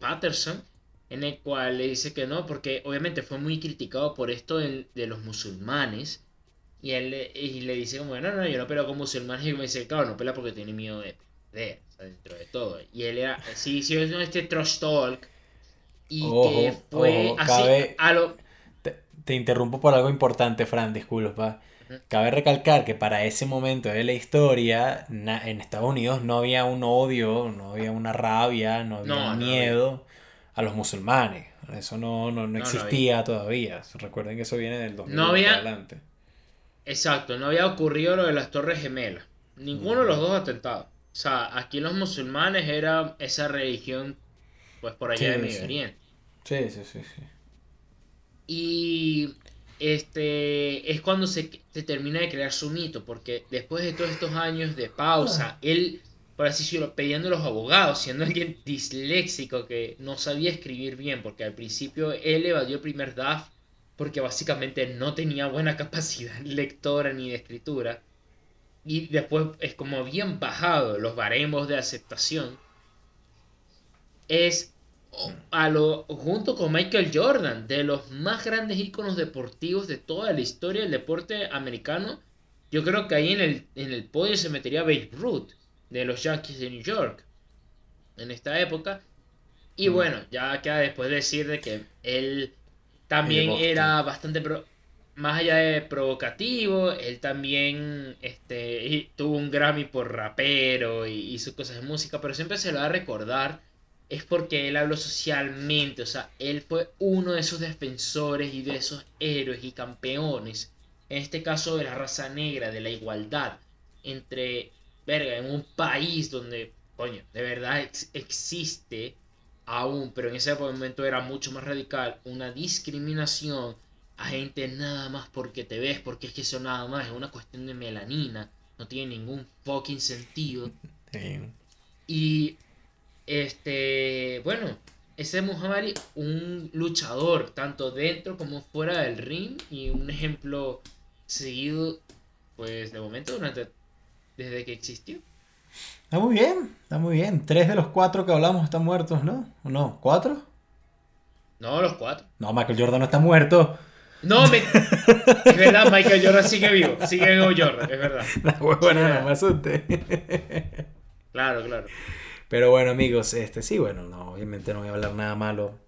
Patterson. en el cual le dice que no, porque obviamente fue muy criticado por esto de, los musulmanes. Y él y le dice como, no, no, yo no peleo con musulmanes. Y me dice, claro, no pelea porque tiene miedo de o sea, dentro de todo. Y él era, sí, hizo este trash talk. Y que Ojo, fue ojo, así cabe- a lo... Te, te interrumpo por algo importante, Fran, disculpa. Cabe recalcar que para ese momento de la historia, na- en Estados Unidos no había un odio, no había una rabia, no había No, miedo a los musulmanes. Eso no, no, no existía todavía. Recuerden que eso viene del 2000 No había- adelante. Exacto, no había ocurrido lo de las Torres Gemelas. Ninguno de los dos atentados. O sea, aquí los musulmanes era esa religión, pues por allá Sí, de Medio sí. Oriente. Sí, sí, sí, sí. Y este es cuando se, se termina de crear su mito, porque después de todos estos años de pausa, él, por así decirlo, pidiendo a los abogados, siendo alguien disléxico que no sabía escribir bien, porque al principio él evadió el primer draft porque básicamente no tenía buena (laughs) capacidad lectora ni de escritura. Y después es como habían bajado los baremos de aceptación. Es a lo, junto con Michael Jordan, de los más grandes íconos deportivos de toda la historia del deporte americano. Yo creo que ahí en el, en el podio se metería Babe Ruth, de los Yankees de New York, en esta época. Y Mm. bueno, ya queda después decir de que él también era bastante pro- más allá de provocativo, él también este, tuvo un Grammy por rapero y hizo cosas de música, pero siempre se lo va a recordar es porque él habló socialmente, o sea, él fue uno de esos defensores y de esos héroes y campeones, en este caso de la raza negra, de la igualdad entre, verga, en un país donde, coño, de verdad ex- existe aún, pero en ese momento era mucho más radical, una discriminación a gente nada más porque te ves, porque es que eso nada más es una cuestión de melanina, no tiene ningún fucking sentido. (laughs) Y este, bueno, ese Muhammad un luchador tanto dentro como fuera del ring y un ejemplo seguido, pues de momento durante desde que existió. Está muy bien, está muy bien. Tres de los cuatro que hablamos están muertos, ¿no? ¿O no? ¿Cuatro? No, los cuatro. No, Michael Jordan no está muerto. No, me... es verdad, Michael Jordan sigue vivo, sigue vivo Jordan, es verdad. (laughs) La huevona, no me asusté. Claro, claro. Pero bueno, amigos, este sí, bueno, no, obviamente no voy a hablar nada malo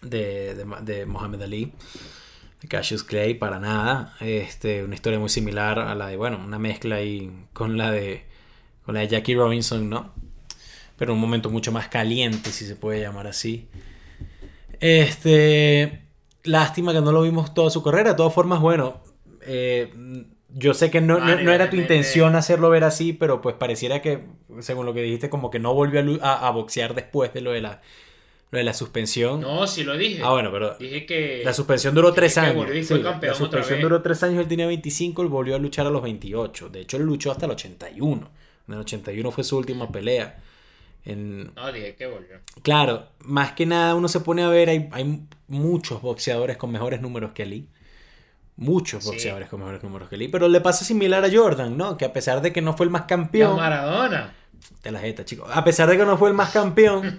de, de, de Muhammad Ali, de Cassius Clay, para nada. Este, una historia muy similar a la de, bueno, una mezcla ahí con la de, con la de Jackie Robinson, ¿no? Pero un momento mucho más caliente, si se puede llamar así. Este, lástima que no lo vimos toda su carrera. De todas formas, bueno, eh, yo sé que no, no- Vale, no era tu intención hacerlo ver así, pero pues pareciera que, según lo que dijiste, como que no volvió a, boxear después de lo de la, lo de la suspensión. No, sí lo dije. ah, bueno, pero Dije que la suspensión duró tres años. Sí, la suspensión duró tres años, él tenía 25, él volvió a luchar a los 28. De hecho, él luchó hasta el 81. En el 81 fue su última pelea. En, No, dije que volvió. Claro, más que nada uno se pone a ver, hay, hay muchos boxeadores con mejores números que Ali. Muchos Sí. boxeadores con mejores números que Ali. Pero le pasa similar a Jordan, ¿no? Que a pesar de que no fue el más Y a campeón. Maradona. De la jeta, chicos. A pesar de que no fue el más (laughs) campeón,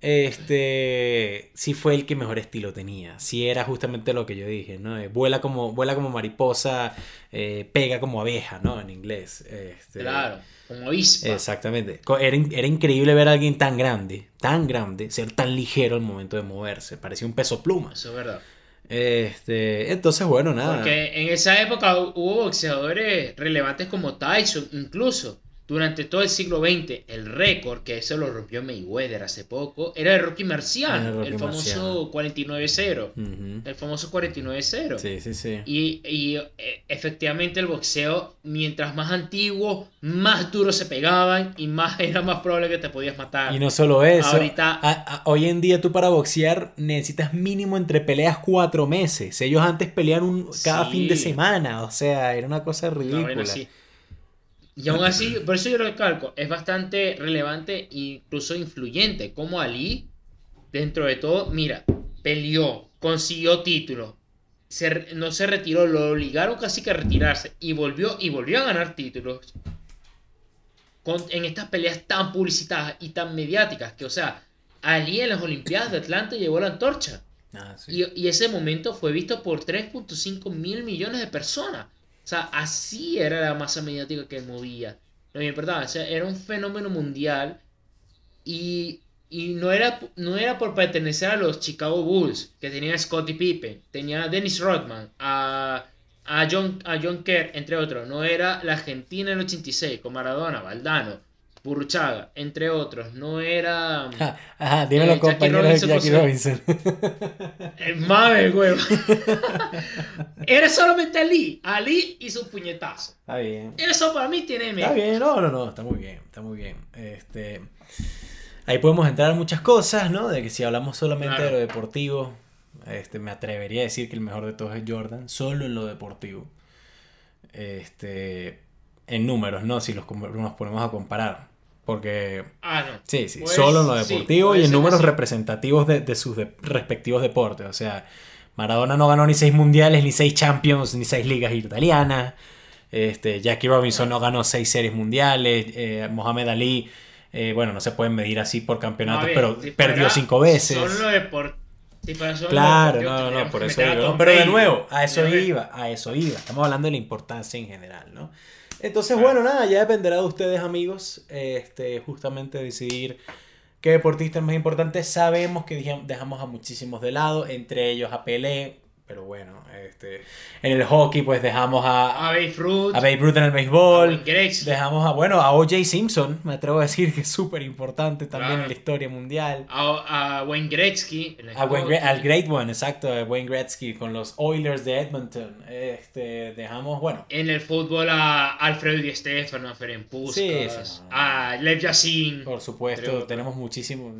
este sí fue el que mejor estilo tenía. Sí era justamente lo que yo dije, ¿no? Eh, vuela como, vuela como mariposa, eh, pega como abeja, ¿no? En inglés. Este, Claro, como avispa. Exactamente. Era, era increíble ver a alguien tan grande, tan grande, ser tan ligero al momento de moverse. Parecía un peso pluma. Eso es verdad. Este, entonces, bueno, nada. Porque en esa época hubo boxeadores relevantes como Tyson, incluso durante todo el siglo XX, el récord, que eso lo rompió Mayweather hace poco, era de Rocky Marciano, Rocky el famoso 49-0. Ujú. El famoso 49-0. Sí, sí, sí. Y, y, eh, efectivamente el boxeo, mientras más antiguo, más duro se pegaban y más (laughs) era más probable que te podías matar. Y no solo eso. Ahorita- a- a- hoy en día tú para boxear necesitas mínimo entre peleas cuatro meses. Ellos antes pelean un, cada Sí. fin de semana. O sea, era una cosa ridícula. así. Y aún así, por eso yo lo recalco, es bastante relevante e incluso influyente. Como Ali, dentro de todo, mira, peleó, consiguió título, se no se retiró, lo obligaron casi que a retirarse y volvió y volvió a ganar títulos con- en estas peleas tan publicitadas y tan mediáticas que, o sea, Ali en las Olimpiadas de Atlanta llevó la antorcha. Ah, sí. Y, y ese momento fue visto por 3.5 mil millones de personas. O sea, así era la masa mediática que movía. No me importaba, o sea, era un fenómeno mundial y, y no, era, no era por pertenecer a los Chicago Bulls, que tenía a Scottie Pippen, tenía a Dennis Rodman, a, a, John, a John Kerr, entre otros. No era la Argentina en el 86, con Maradona, Valdano, Burruchaga, entre otros. No era... Ah, Ajá, dímelo, Eh, Jackie compañeros de Jackie Robinson, Robinson. El mame, huevo. (laughs) Era solamente Ali. Ali y su puñetazo. Está bien. Eso para mí tiene Está mérito. bien, no, no, no, está muy bien, está muy bien. Este, ahí podemos entrar en muchas cosas, ¿no? De que si hablamos solamente Claro. de lo deportivo, este, me atrevería a decir que el mejor de todos es Jordan, solo en lo deportivo. Este, en números, ¿no? Si los, nos ponemos a comparar. Porque, Ah, no. sí, sí, Pues, solo en lo deportivo y en números así. representativos de, de sus de- respectivos deportes. O sea, Maradona no ganó ni seis mundiales, ni seis champions, ni seis ligas italianas. Este, Jackie Robinson no ganó seis series mundiales. eh, Mohamed Ali, eh, bueno, no se pueden medir así por campeonatos, No, pero si perdió cinco veces. Solo depor- si Claro, deportivo, no, no, por eso digo. ¿no? Pero de nuevo, a eso iba, a eso iba. Estamos hablando de la importancia en general, ¿no? Entonces, bueno, nada, ya dependerá de ustedes, amigos, este, justamente decidir qué deportista es más importante. Sabemos que dejam- dejamos a muchísimos de lado, entre ellos a Pelé, pero bueno, este, en el hockey pues dejamos a, A Babe Ruth. a Babe Ruth en el béisbol. Dejamos a, bueno, a O.J. Simpson, me atrevo a decir que es súper importante también Claro. en la historia mundial. A, a Wayne Gretzky. A Wayne al Great One, exacto, a Wayne Gretzky con los Oilers de Edmonton. Este, dejamos, bueno, En el fútbol a Alfredo Di Stefano, a Ferenc Puskas, Sí, sí, no. a Lev Yashin. por supuesto, Creo tenemos muchísimos.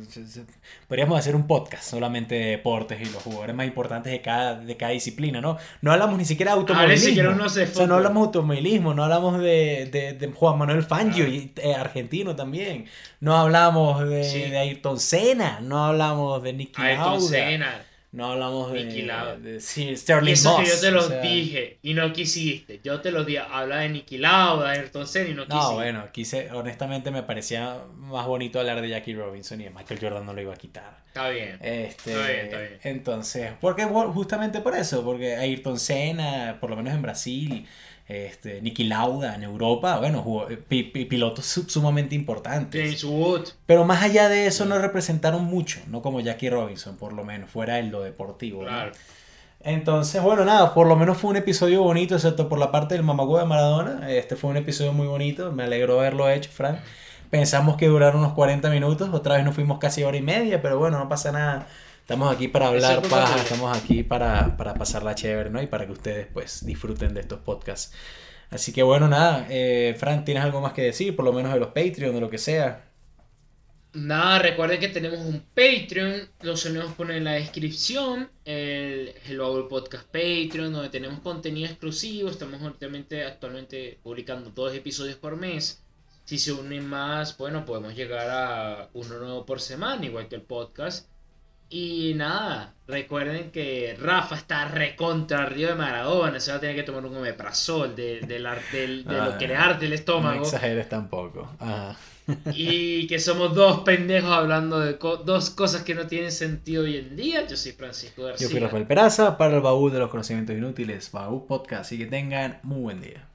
Podríamos hacer un podcast solamente de deportes y los jugadores más importantes de cada, de cada disciplina, ¿no? No hablamos ni siquiera de automovilismo. o sea, no hablamos de automovilismo, no hablamos de, de- de Juan Manuel Fangio, y, eh, argentino también. No hablamos de, Sí. de Ayrton Senna, no hablamos de Nicky Ayrton Lauda, Senna. No hablamos de, Nicky Lauda. de- sí, Y Sterling eso que yo te lo o sea, dije y no quisiste. Yo te lo dije. Habla de Nicky Lauda, de Ayrton Senna y no quisiste. No, bueno, quise, honestamente me parecía más bonito hablar de Jackie Robinson y de Michael Jordan no lo iba a quitar. Está bien. Este, Está bien, está bien. Entonces, porque justamente por eso, porque Ayrton Senna, por lo menos en Brasil, este, Nicky Lauda en Europa, bueno, jugó- eh, pi- pi- pilotos su- sumamente importantes. James Wood. Pero más allá de eso no representaron mucho, no como Jackie Robinson, por lo menos, fuera en lo deportivo. Entonces, bueno, nada, por lo menos fue un episodio bonito, excepto por la parte del mamagüey de Maradona. Este fue un episodio muy bonito, me alegró haberlo hecho, Frank. Pensamos que duraron unos 40 minutos, otra vez nos fuimos casi hora y media, pero bueno, no pasa nada. Estamos aquí para hablar es paja, estamos aquí para, para pasarla chévere, ¿no? Y para que ustedes pues disfruten de estos podcasts. Así que bueno, nada, eh, Frank, ¿tienes algo más que decir? Por lo menos de los Patreon, de lo que sea. Nada, recuerden que tenemos un Patreon, lo solemos poner en la descripción, el Hello World Podcast Patreon, donde tenemos contenido exclusivo, estamos actualmente, actualmente publicando dos episodios por mes. Si se unen más, bueno, podemos llegar a uno nuevo por semana, igual que el podcast. Y nada, recuerden que Rafa está recontra arriba de Maradona, se va a tener que tomar un omeprazol de, lo que le arde el No estómago. exageres tampoco. Y que somos dos pendejos hablando de co- dos cosas que no tienen sentido hoy en día. Yo soy Francisco García. Yo fui Rafael Peraza para el baúl de los conocimientos inútiles, Baúl Podcast. Así que tengan muy buen día.